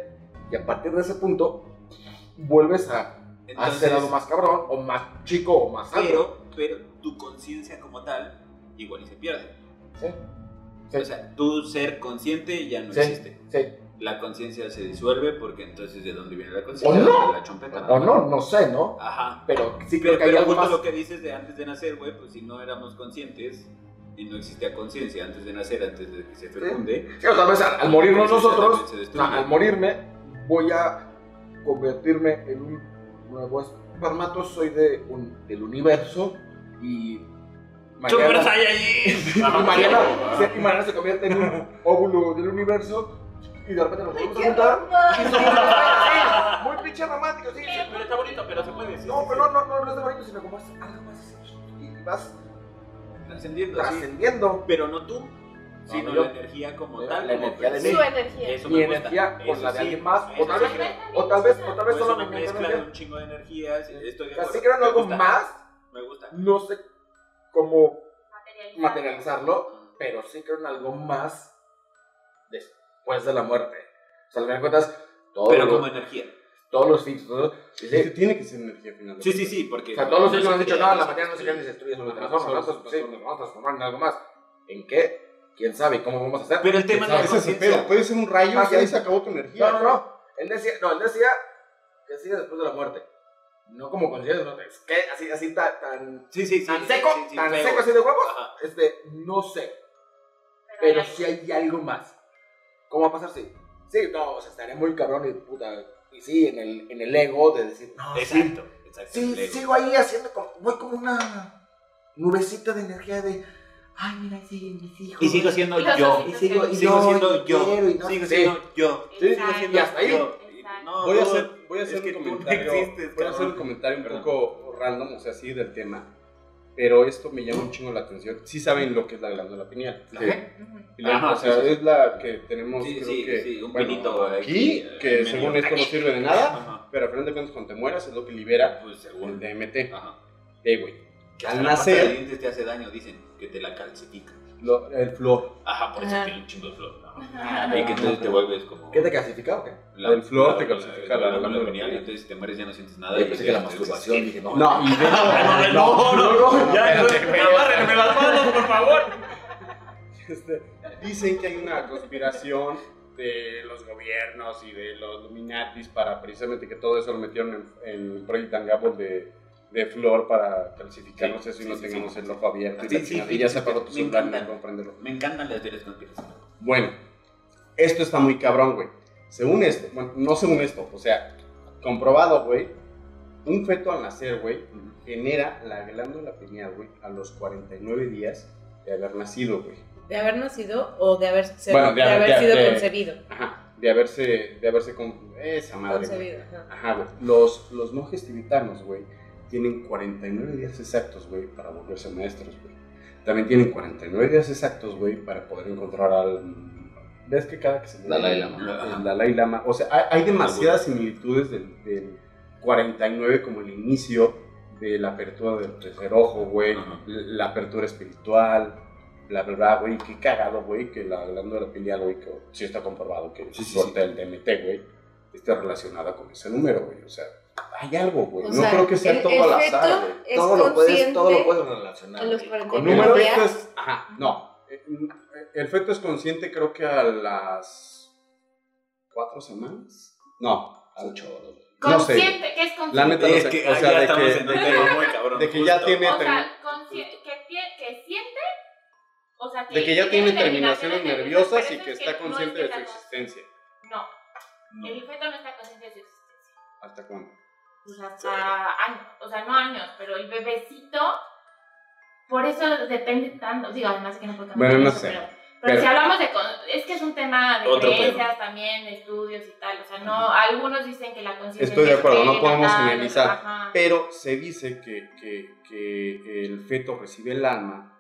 y a partir de ese punto, vuelves a hacer Entonces, algo más cabrón, o más chico, o más alto. pero, pero tu conciencia como tal igual y se pierde. Sí. Sí. O sea, tu ser consciente ya no Sí. existe. Sí. La conciencia se disuelve porque entonces ¿de dónde viene la conciencia? ¿O no? De la chompeta. O no, no sé, ¿no? Ajá. Pero sí Pero, creo que hay pero algo más. lo que dices de antes de nacer, güey, pues si no éramos conscientes y no existía conciencia antes de nacer, antes de que se fecunde. Sí, o tal vez al, al morirnos nosotros, sea, al morirme, voy a convertirme en un nuevo espermatozoide un- del universo y ¡Super Mariana, y Mariana, se, y Mariana se convierte en un óvulo del universo y de repente nos volvemos a juntar y somos una muy pinche romántico, sí, sí. Pero está bonito, pero se puede. sí, No, pero sí. no, no, no es de bonito, sino como es algo más y vas Trascendiendo, sí. trascendiendo. Pero no tú, sino yo. la energía como La tal. energía de como Su mí. energía. Eso mi me energía con la de alguien más, o tal vez, o tal vez, o tal vez solo una mi mezcla de energía. un chingo de energías. Estoy de O sea, acuerdo. sí creo en Me algo gusta, más, Me gusta. no sé cómo Materializar. materializarlo, pero sí creo en algo más después de la muerte. O sea, al final de cuentas, todo Pero lo- como energía. Todos los filtros, todo, que sí. tiene que ser energía final. Sí, sí, sí, porque. O sea, todos los no filtros han dicho, crea, no, en la mañana no se quedan ni se destruye. solo transforma, nosotros sí, nos vamos a transformar en algo más. ¿En qué? ¿Quién sabe? ¿Y ¿Cómo vamos a hacer? Pero el tema ¿Quién no? Ese es el pedo. Puede ser un rayo Ah, y ahí se acabó tu energía. No, no, no. Él decía, no, él decía que sigue después de la muerte. No como conciencia, no, es que así, así tan, tan, Sí, sí, sí. tan sí, seco, sí, sí, tan seco así de huevos. Este, no sé, Pero sí hay algo más. ¿Cómo va a pasar? Sí. Sí, no, o sea, estaría muy cabrón y puta. Y sí, en el, en el ego de decir, no, sí, Exacto, exacto. sí, el ego. sigo ahí haciendo como, voy como una nubecita de energía de, ay, mira, ahí siguen mis hijos. Y sigo siendo yo. Y sigo, y Sigo no, siendo y yo. quiero, y no. Sigo Sí. siendo yo. Sí, Exacto. y hasta ahí. Exacto. No, Voy a hacer, voy a hacer un comentario. existes, voy a hacer un comentario poco random, o sea, así del tema. Pero esto me llama un chingo la atención. Sí saben lo que es la glándula pineal. Sí. Ajá, o sea, sí, sí. es la que tenemos, Sí, creo sí, que, sí, un bueno, pinito aquí, aquí, que según esto no sirve de nada, Ajá. pero al final de cuentas cuando te mueras es lo que libera Pues el. DMT. Ajá. Eh, güey. Que Al hasta la pasta nacer- de dientes te hace daño, dicen. Que te la calcifica. Lo- el flor. Ajá, por eso Ajá. tiene un chingo de flor. Y que entonces te vuelves como. ¿Qué te clasifica o qué? La- El flor la- te la- calcifica la la pineal, pineal. entonces si te mueres ya no sientes nada. Yo y pensé que la masturbación, dije, no. No, No, no, no, ya, amárrenme las manos, por favor. Este, dicen que hay una conspiración de los gobiernos y de los Illuminatis para precisamente que todo eso lo metieron en, en Project and Gamble de, de flor para calcificarnos Sí, eso y sí, no sí, tengamos sí. el ojo abierto y, Sí, la sí, chingada, sí, y ya sí, se apagó tu me celular y no comprenderlo. Me encantan las teorías conspiracionales. Bueno, esto está muy cabrón, güey. según esto, bueno, no según esto, o sea, comprobado, güey, un feto al nacer, güey, genera la glándula pineal, güey, a los 49 días de haber nacido, güey. ¿De haber nacido o de haber, ser- Bueno, de de haber- de- sido concebido? Ajá, de haberse, de haberse con esa madre. güey. Concebido, ajá. Ajá, güey. Los, los monjes tibetanos, güey, tienen 49 días exactos, güey, para volverse maestros, güey. También tienen 49 días exactos, güey, para poder encontrar al... ¿Ves que cada que se muere- Dalai Lama. El Dalai Lama. O sea, hay, hay demasiadas similitudes del, del 49 como el inicio de la apertura del tercer ojo, güey, Ajá. la apertura espiritual, bla, bla, bla, güey. Qué cagado, güey, que la glándula pineal, güey, que sí está comprobado que Sí, sí, suelta el DMT, güey, esté relacionada con ese número, güey. O sea, hay algo, güey. No sea, creo que sea el- todo el al azar, güey. todo, lo puedes, todo lo puedes relacionar. a los güey. 49 Con números. días. feto es. Ajá, no. El feto es consciente, creo que a las. ¿Cuatro semanas? No, a Ocho horas. güey. No sé. Consciente, ¿qué es consciente? La neta no Es sé. que o sea, de que, en de un que- tema muy cabrón. de que ya tiene- O sea, consci- que, tie- que siente, o sea, que, de que ya tiene terminaciones terminaciones nerviosas y que está no consciente es de su existencia. consciente. No, el feto no está consciente de su existencia. ¿Hasta cuándo? Pues hasta años, o sea, no años, pero el bebecito, por eso depende tanto, digo, además que no puede cambiar Bueno, no eso, sé. pero, pero Pero- si hablamos de, es que es un tema de creencias también, de estudios y tal, o sea, no, algunos dicen que la conciencia Estoy de acuerdo, no podemos tal, generalizar. ajá. Pero se dice que, que, que el feto recibe el alma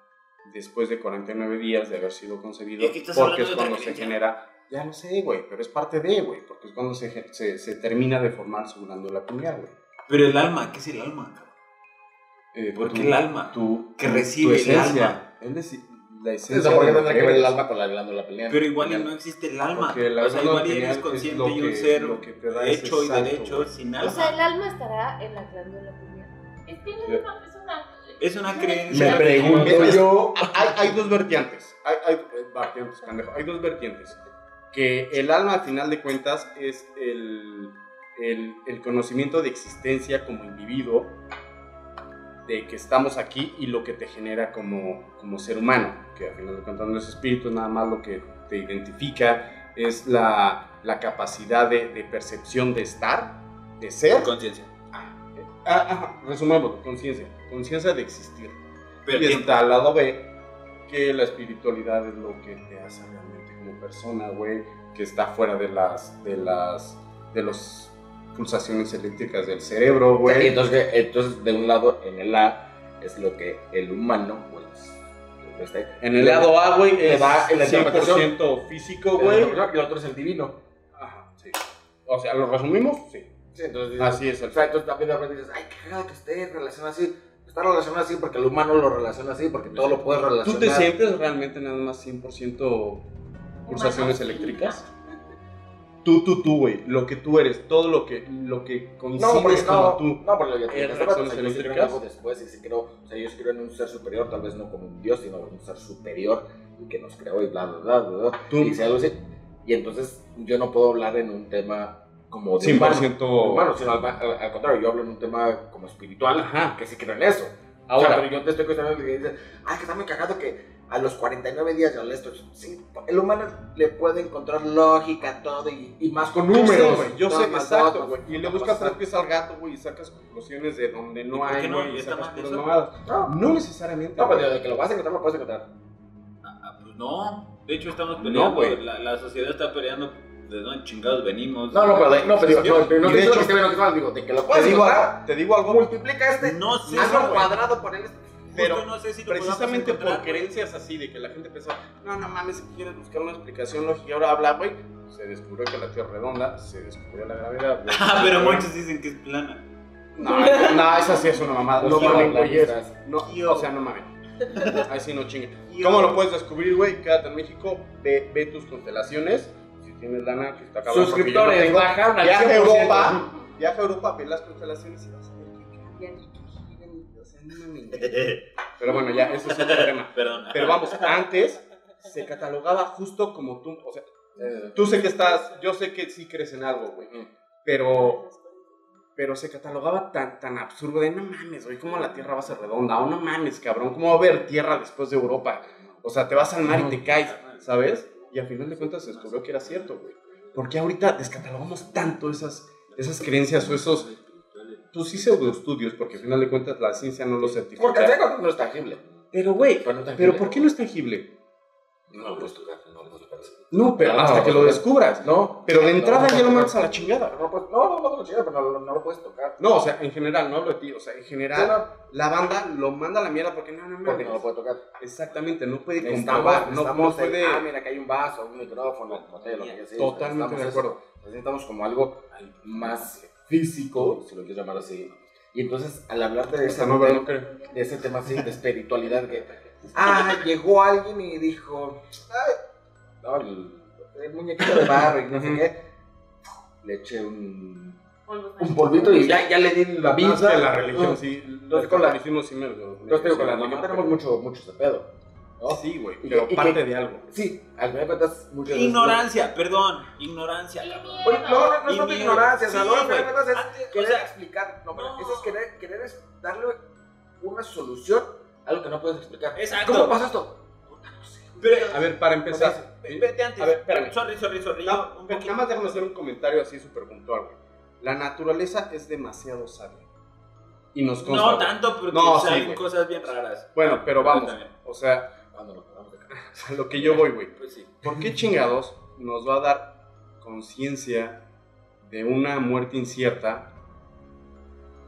después de 49 días de haber sido concebido, porque es cuando se genera, ya lo sé, güey, pero es parte de, güey, porque es cuando se, se, se termina de formar su glándula pineal, güey. Pero el alma, ¿qué es el alma, cabrón? Eh, ¿Por tu- qué el alma? Tu, Que recibe tu el esencia. alma. Es decir, la Eso, esencia ¿por qué de lo tendrá que ver el alma con la glándula pineal? Pero igual y no existe el alma. O sea, igual y eres es consciente y un que- ser lo que te da ese hecho y derecho sin O alma. sea, el alma estará en la glándula pineal. Es que no Ya. es una, Es creencia. Me pregunto yo. hay, hay dos vertientes. Hay, hay, eh, vertientes, pendejo. Hay dos vertientes. Que el alma, al final de cuentas, es el, el, el conocimiento de existencia como individuo, de que estamos aquí y lo que te genera como, como ser humano. Que al final de cuentas no es espíritu, es nada más lo que te identifica, es la, la capacidad de, de percepción de estar, de ser. Conciencia. Ah, ajá, resumémoslo, conciencia. Conciencia de existir. Pero Y está al lado B, que la espiritualidad es lo que te hace realmente como persona, güey, que está fuera de las, de las, de las pulsaciones eléctricas del cerebro, güey. entonces, entonces, de un lado, en el A, es lo que el humano, pues, este, En el lado A, güey, es da interpretación. 100% físico, güey, güey. y el otro es el divino. Ajá, sí. O sea, ¿lo resumimos? Sí. Sí, entonces, Así es el O sea, entonces también de repente dices, ay, qué cagado que esté relacionado así. Está relacionado así porque el humano lo relaciona así, porque todo lo puedes ¿Tú relacionar. te sientes realmente nada más 100% pulsaciones eléctricas? Tú, tú, tú, güey. Lo que tú eres, todo lo que, lo que coincides No, porque como no, tú. no, porque lo que te reacciones yo sí creo en algo después y sí creo, o sea, yo sí creo en un ser superior, tal vez no como un dios, sino un ser superior y que nos creó y bla, bla, bla, bla, bla. Tú. Y dice algo así. Y entonces yo no puedo hablar en un tema como de 100% humano, humano, sino al, al- al contrario, yo hablo en un tema como espiritual, Ajá. que sí creo en eso. Ahora, O sea, pero yo te estoy cuestionando y dices, ay, que está muy cagado que a los 49 días ya esto. Sí, el humano le puede encontrar lógica todo y, y más con números. güey, yo sé, más exacto, datos, güey. Y le buscas tres pies al gato, güey, y sacas conclusiones de donde ¿Y no hay, qué no? güey, y. No, No necesariamente. no, güey. pero de que lo vas a encontrar, lo puedes encontrar. Ah, pues no. De hecho, estamos peleando. No, güey. la, la sociedad está peleando de dónde chingados venimos. No, no, pero de, no, pero digo, no, no te de digo hecho- que esté bien o que digo, de que lo Te puedes digo, encontrar, algo, te digo algo, multiplica este, No sé, hazlo güey. cuadrado por él. Pero no sé si precisamente por creencias así, de que la gente pensaba, no, no mames, si quieres buscar una explicación lógica, ahora habla, güey, se descubrió que la Tierra es redonda, se descubrió la gravedad. Ah, pero muchos dicen que es plana. No, no, esa sí es una mamada. No mames, No, o sea, no mames. Ahí sí no chinguen. ¿Cómo lo puedes descubrir, güey? Quédate en México, ve, ve tus constelaciones. Si tienes lana, que está no Suscriptores, bajaron al Viaja a 100%. Europa, viaja a Europa, ve las constelaciones y vas a ver que cambian. Pero bueno, ya, ese es otro tema. Perdón. Pero vamos, antes se catalogaba justo como tú. O sea, tú sé que estás, yo sé que sí crees en algo, güey. Pero pero se catalogaba tan, tan absurdo de no mames, güey, ¿cómo la Tierra va a ser redonda? O no mames, cabrón, ¿cómo va a haber Tierra después de Europa? O sea, te vas al mar y te caes, ¿sabes? Y al final de cuentas se descubrió que era cierto, güey. ¿Por qué ahorita descatalogamos tanto esas, esas creencias o esos, pues sí, pseudoestudios? Porque al final de cuentas la ciencia no lo Porque certifica. final no es tangible. Pero, güey, Pero no. ¿pero por qué no es tangible? No lo puedes tocar, no lo puedes tocar. No, pero No, hasta que no, lo no. descubras. No. Pero de entrada No, ya no, lo no, mandas no. a la chingada. No, pues, no, no, no, no, chingada, pero no, no, no lo puedes tocar. No, o sea, en general, no hablo de ti. O sea, en general, no, la banda lo manda a la mierda porque no, no, porque mames. no lo puede tocar. Exactamente, no puede comprobar, no, no el- puede... ah, mira, que hay un vaso, un micrófono, no lo que. Totalmente de acuerdo. Necesitamos como algo más físico, si lo quieres llamar así. Y entonces, al hablar de ese, Esa no, tema, de ese tema así, de espiritualidad, que, ah, llegó alguien y dijo, ay, no, el, el muñequito de barro y no sé qué, le eché un, un polvito y ya, ya le di la vida. que la religión, sí. Entonces, con la- catolicismo sí me lo... Entonces, con la religión mamá, tenemos mucho, mucho ese pedo. ¿No? Sí, güey, pero y parte que- de algo. Sí, al final de cuentas, muchas veces- Ignorancia, perdón, ignorancia. Bueno, no, no, no es tanto ignorancia, o sea, Sí, no, al final cuentas es Antes, o querer sea, explicar. No, pero no. eso es querer, querer es darle una solución a algo que no puedes explicar. Exacto. ¿Cómo pasa esto? Pero, A ver, para O sea, empezar... ve- vete antes. A ver, espérame. Sorry, sorry, sorry. No, un nada más déjame hacer un comentario así súper puntual, güey. La naturaleza es demasiado sabia. Y nos consta. No tanto porque No, sí, cosas bien raras. Bueno, pero vamos. O sea, Cuando lo pagamos de acá. a lo que yo voy, güey. Pues sí. ¿Por qué chingados nos va a dar conciencia de una muerte incierta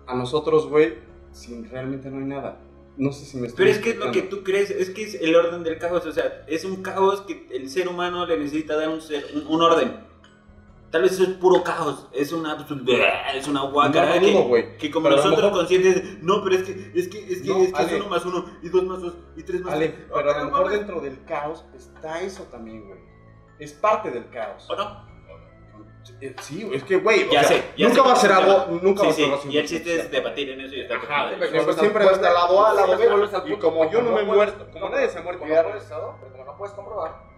a nosotros, güey, si realmente no hay nada? No sé si me estoy Pero es que es lo que tú crees, es que es el orden del caos, o sea, es un caos que el ser humano le necesita dar un, ser- un, un orden. Tal vez eso es puro caos, es una es una guacara No, que, dudo, güey. que como Pero nosotros mejor- conscientes, no, pero es que es que es que, No, es, que es Ale. uno más uno y dos más dos y tres más Ale, tres. pero a lo No mejor dentro del caos está eso también, güey. Es parte del caos. ¿O no? Eh, Sí, güey, es que, güey, o Ya sea, sé, ya nunca sé va a ser es algo, nunca va a Sí, ser algo sí, y el 100% chiste es debatir en eso y está Ajá, pero siempre, siempre va a estar lado A, lado Siempre B. Y como yo no me he muerto, como nadie se ha muerto, no ¿no? Pero como no puedes comprobar.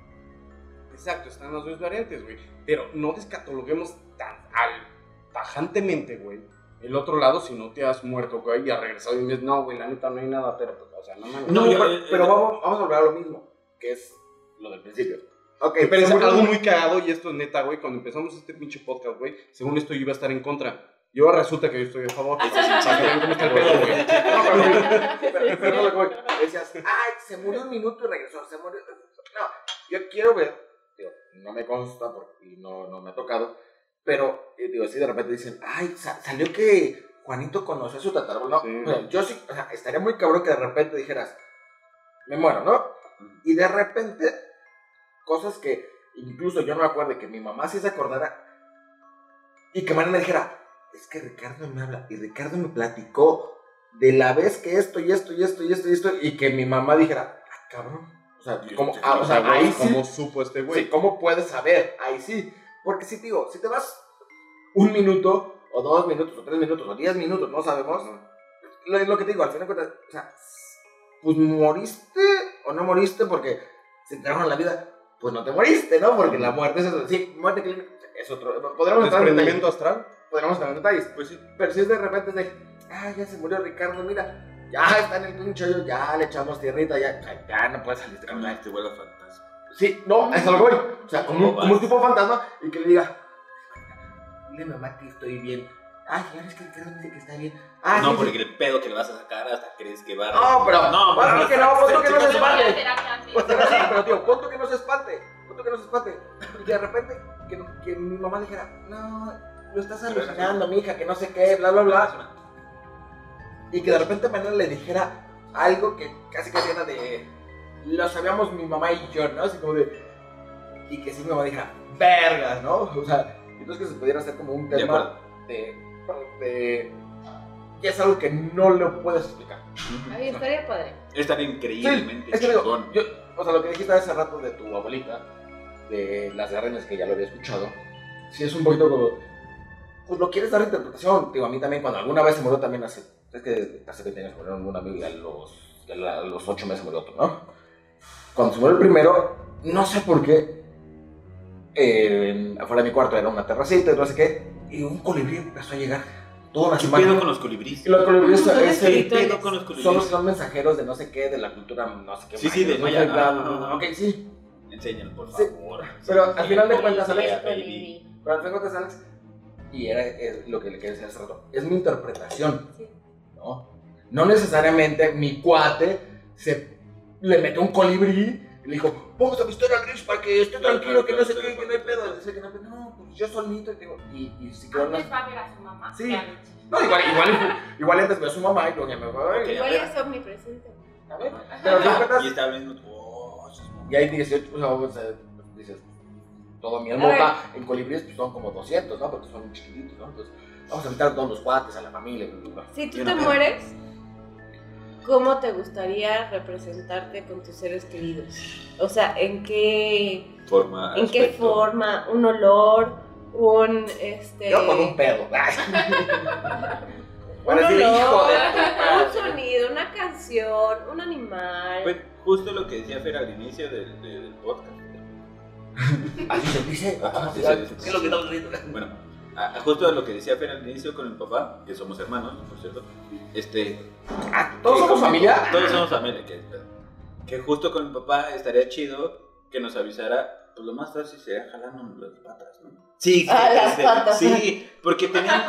Exacto, están las dos variantes, güey. Pero no descataloguemos tan al, tajantemente, güey. El otro lado, si no te has muerto, güey, y has regresado y me dices, no, güey, la neta no hay nada, pero, pues, o sea, no mames. No, No, yo- pero, eh, pero eh, vamos, vamos a volver a lo mismo, que es lo del principio. Ok, Pero es algo muy cagado y esto es neta, güey. Cuando empezamos este pinche podcast, güey, según esto yo iba a estar en contra. Y ahora resulta que yo estoy a favor. Para que vean cómo está el pedo, güey. No, pero, decías, ay, se murió un minuto y regresó, se murió. No, yo quiero ver, no me consta porque y no, no me ha tocado, pero eh, digo, si de repente dicen, ay, sa- salió que Juanito conoció a su tatarabuelo. No, Sí. o sea, yo sí, o sea, estaría muy cabrón que de repente dijeras, me muero, ¿no? Y de repente, cosas que incluso yo no me acuerdo que mi mamá sí se acordara y que me dijera, es que Ricardo me habla y Ricardo me platicó de la vez que esto y esto y esto y esto y esto y que mi mamá dijera, ah, cabrón. Sea, ¿cómo, ah, o sea, ahí sí, ¿Cómo supo este güey? sí, ¿cómo puedes saber? Ahí sí. Porque si te digo, si te vas un minuto o dos minutos o tres minutos o diez minutos, no sabemos, lo, es lo que te digo, al final de cuentas, o sea, pues moriste o no moriste porque se te la vida, pues no te moriste, ¿no? Porque la muerte es eso, sí, muerte clínica es otro, podríamos entrar en detalles, ¿Desprendimiento astral? podríamos entrar en detalles, Pues sí. pero si es de repente de, ah, ya se murió Ricardo, mira, ya está en el pinche hoyo, ya le echamos tierrita, ya, ya, no puedes salir Camina, caminar. te vuelve fantasma. Sí, no, es a lo que voy. O sea, como, un- ¿Cómo como un tipo fantasma y que le diga, dile mamá que estoy bien. Ay, ya ves que Ricardo dice que está bien. Ah, no, sí, porque sí. el pedo que le vas a sacar hasta crees que va a... No, pero, No, bueno, pero- que no, que no se espante. pero tío, pon tú que no se espante. Pon tú que no se espante. Y que de repente, que, que mi mamá dijera, no, lo estás alucinando, mija, que no sé qué, bla, bla, bla. Y que de repente Manuel le dijera algo que casi casi era de. Lo sabíamos mi mamá y yo, ¿no? Así como de. Y que sí mi mamá dijera, vergas, ¿no? O sea, entonces que se pudiera hacer como un tema de. de. Y es algo que no lo puedes explicar. Ay, estaría padre. Estar increíblemente es que digo, yo, o sea, lo que dijiste hace rato de tu abuelita, de las garreñas que ya lo había escuchado, sí es un poquito como, pues lo quieres dar interpretación, digo, a mí también cuando alguna vez se murió también hace, es que hace 20 años murieron un amigo y a los, a los 8 meses murió otro, ¿no? Cuando se murió el primero, no sé por qué, eh, afuera de mi cuarto era una terracita y no sé qué, y un colibrí empezó a llegar toda una ¿Qué semana. pedo con los colibríes? Los colibríes Son es el- ¿Qué espirituales. pedo con los son, colibríes? son mensajeros de no sé qué, de la cultura, no sé qué. Sí, sí, de no Maya. bla, Ah, bla, bla, bla. Ok, sí. Enséñalo, por Sí, favor. pero al final de Sí, cuentas, Alex. Pero al fin de cuentas, Alex, y era es lo que le quería decir hace rato, es mi interpretación, Sí. ¿No? No necesariamente mi cuate se le metió un colibrí y le dijo, vamos a visitar a Grinch para que esté tranquilo, que no claro, qué, que no hay pedo. Dice que no, no, pues yo solito, y digo, y, y si quedó más- va a ver a su mamá. Sí. No, igual, igual, igual antes veo a su mamá y luego ya me voy. Ok. Igual es omnipresente. A ver, pero al cuentas, Y estaba viendo. Oh, sus y hay 18, pues, o sea, dices, todo mi A almohada en colibríes pues son como 200, ¿no? Porque son muy chiquititos, ¿no? Entonces, vamos a invitar a todos los cuates, a la familia. Si tú te no mueres, ¿cómo te gustaría representarte con tus seres queridos? O sea, ¿en qué, forma. en qué aspecto. forma? ¿Un olor? ¿Un este Yo con un pedo. un decir, olor, hijo de un sonido, una canción, un animal? Pues justo lo que decía Fer al inicio del, del- podcast. Así se dice. Ajá, ¿Qué sí, sí, sí, es lo que estamos diciendo? Bueno, a- a justo lo que decía Fer al inicio con mi papá, que somos hermanos, por cierto. Este. Ah, ¿Todos somos familia? Todos somos familia, que, que justo con mi papá estaría chido que nos avisara, pues lo más fácil sería jalándonos las patas, ¿no? Sí, Ah, que- las este, patas. Sí, porque tenían,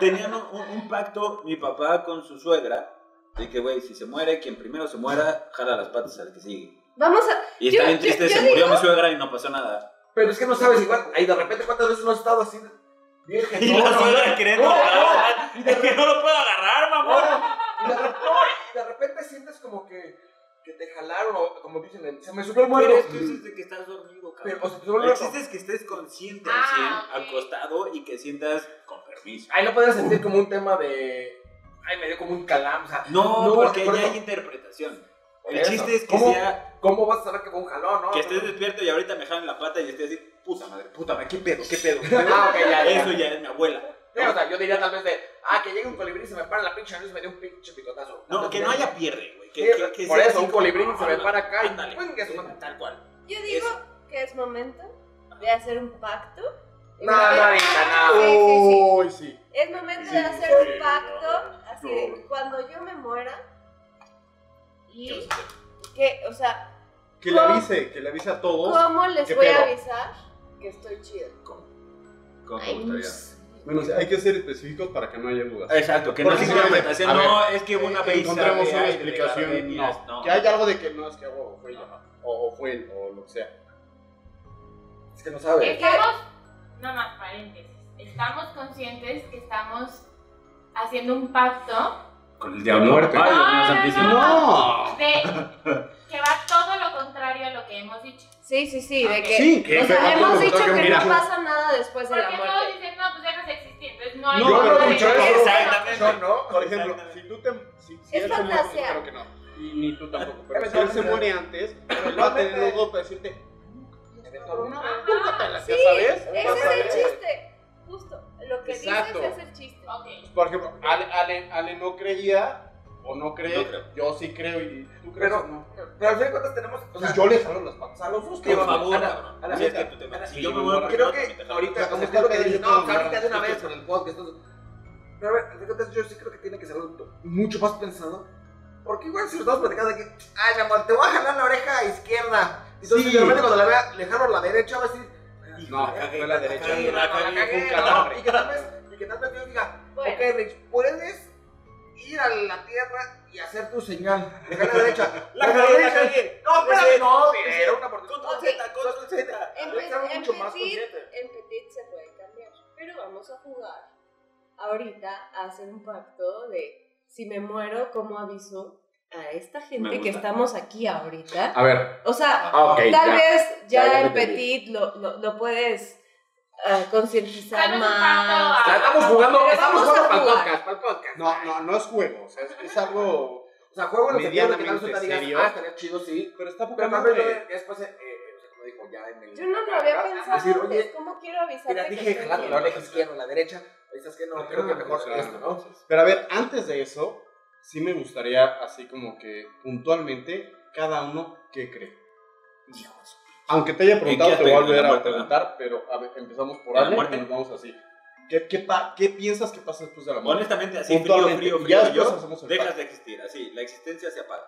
tenían un, un pacto mi papá con su suegra, de que, güey, si se muere, quien primero se muera, jala las patas al que sigue. Vamos a Y está Yo- bien yo- triste, yo se digo- murió mi suegra y no pasó nada. Pero es que no sabes igual. Ahí de repente, ¿cuántas veces no has estado así? Y la suegra queriendo No, agarrar. no, y de Es que no lo puedo agarrar, mamá. Y de, repente, de repente sientes como que, que te jalaron, o como dicen, se me subió el muerto. Pero es que eso es de que estás dormido, Pero, cabrón. o sea, te el chiste es que estés consciente Ah, 100, ok. acostado y que sientas con permiso. Ahí no podrías sentir como un tema de. Ay, me dio como un calam. O sea, No, No, porque por ya hay interpretación. El chiste es que ¿Cómo, sea ¿Cómo vas a saber que fue un jalón, no? que estés despierto y ahorita me jalan la pata y estés así, puta madre, puta madre, qué pedo, qué pedo. qué pedo? Ah, ok, ya, ya. Eso ya es mi abuela. Sí, o sea, yo diría tal vez de. Ah, que llegue un colibrí y se me para la pinche nariz y me dio un pinche picotazo. No, que no haya pierde, güey. Que, que, que por sea eso, así un colibrí como, se me ah, para acá y. ándale. ¡pum! que se Sí, me- tal cual. Yo digo que es momento de hacer un pacto. No, no, ahorita no. Sí, sí. Uy, sí. Es momento Sí, de hacer sí, un pacto, no, así no. de cuando yo me muera y que, o sea, Que le avise, que le avise a todos. ¿cómo les ¿Qué voy a pedo? avisar que estoy chido? ¿Cómo? ¿Cómo te Ay, no gustaría? sé. Bueno, sí, hay que ser específicos para que no haya dudas. Exacto, que no Porque si- interpretación. a ver, No, es que hubo una vez. encontremos sabe, una explicación. No, que haya algo de que no es que o fue ella, o, o fue él, o lo que sea. Es que no sabes. Estamos, no más paréntesis, estamos conscientes que estamos haciendo un pacto Con el diablo. Muerte. Ay, Dios mío, No, no, santísimo. ¡No! de que va todo lo contrario a lo que hemos dicho. Sí, sí, sí, de que, Sí, que o sea, hemos dicho que mira. no pasa nada después de la Porque todos muerte. dicen, no, pues dejas de existir, entonces no hay No, Yo no he no, dicho no, eso. exactamente. No. Por ejemplo, si tú te. Si, si Es él se muere, fantasía. espero que no. Y ni tú tampoco. Pero si él se muere antes, él va a tener los dos para decirte. Eventualmente. Ajá. Púlgatela, Sí, ya sabes. ese es el chiste. Justo, lo que Exacto. dices es el chiste. Ok. Por ejemplo, Ale, Ale, Ale no creía, o no cree. Yo sí creo, y tú crees. Pero, o no. Pero al fin de cuentas tenemos. O sea, Pues yo le jalo las patas a los dos, Por cabrón. favor, Ana, cabrón. Ana, Si es que tú te Si yo yo me muero muero, creo que ahorita, como que lo que que yo no, ahorita de una vez con el podcast. Pero a ver, al fin de cuentas, yo sí creo que tiene que ser mucho más pensado. Porque igual si nos estamos platicando que, ay, mi amor, te voy a jalar la oreja izquierda. Entonces, Sí. de repente cuando la vea, le jalo la derecha, va a decir, No, La cagué, fue la la derecha. la cagué, la y que tal vez, y que tal vez Dios diga, ok, Rich, puedes ir a la tierra y hacer tu señal. Dejar la derecha. La cagué, la cagué. No, espérame, no, era una oportunidad. Control Z, control Z. En, petit, se puede cambiar. Pero vamos a jugar ahorita a hacer un pacto de si me muero, ¿cómo aviso a esta gente que estamos aquí ahorita? A ver, O sea, Ah, ok, tal ya. vez Ya, ya, entendí. petit lo, lo, lo puedes ah, concientizar más. a- Estamos jugando, Pero estamos vamos a jugando para el jugar. podcast, para el podcast. no, no, no es juego, o sea, es, es algo. O sea, juego en el sentido de que tal vez Medianamente ahorita digas, serio. ah, estaría chido, sí. Pero está poca Pero madre. de- después, eh, eh, o sea, como dijo ya en el. Yo no lo había acá, pensado Decir, antes. oye, ¿Cómo quiero avisarte mira, que dije, jalando la oreja izquierda, la derecha. Dices que no, creo que mejor O sea, esto, ¿no? Pero a ver, antes de eso, sí me gustaría, así como que puntualmente, cada uno qué cree. Aunque te haya preguntado, te voy a volver ¿En la a preguntar, pero a ver, empezamos por ¿En la Ale muerte? y nos vamos así. ¿Qué, qué, pa- qué piensas que pasa después de la muerte? Honestamente, así frío, frío, ya frío, después yo, dejas de existir, así, la existencia se apaga.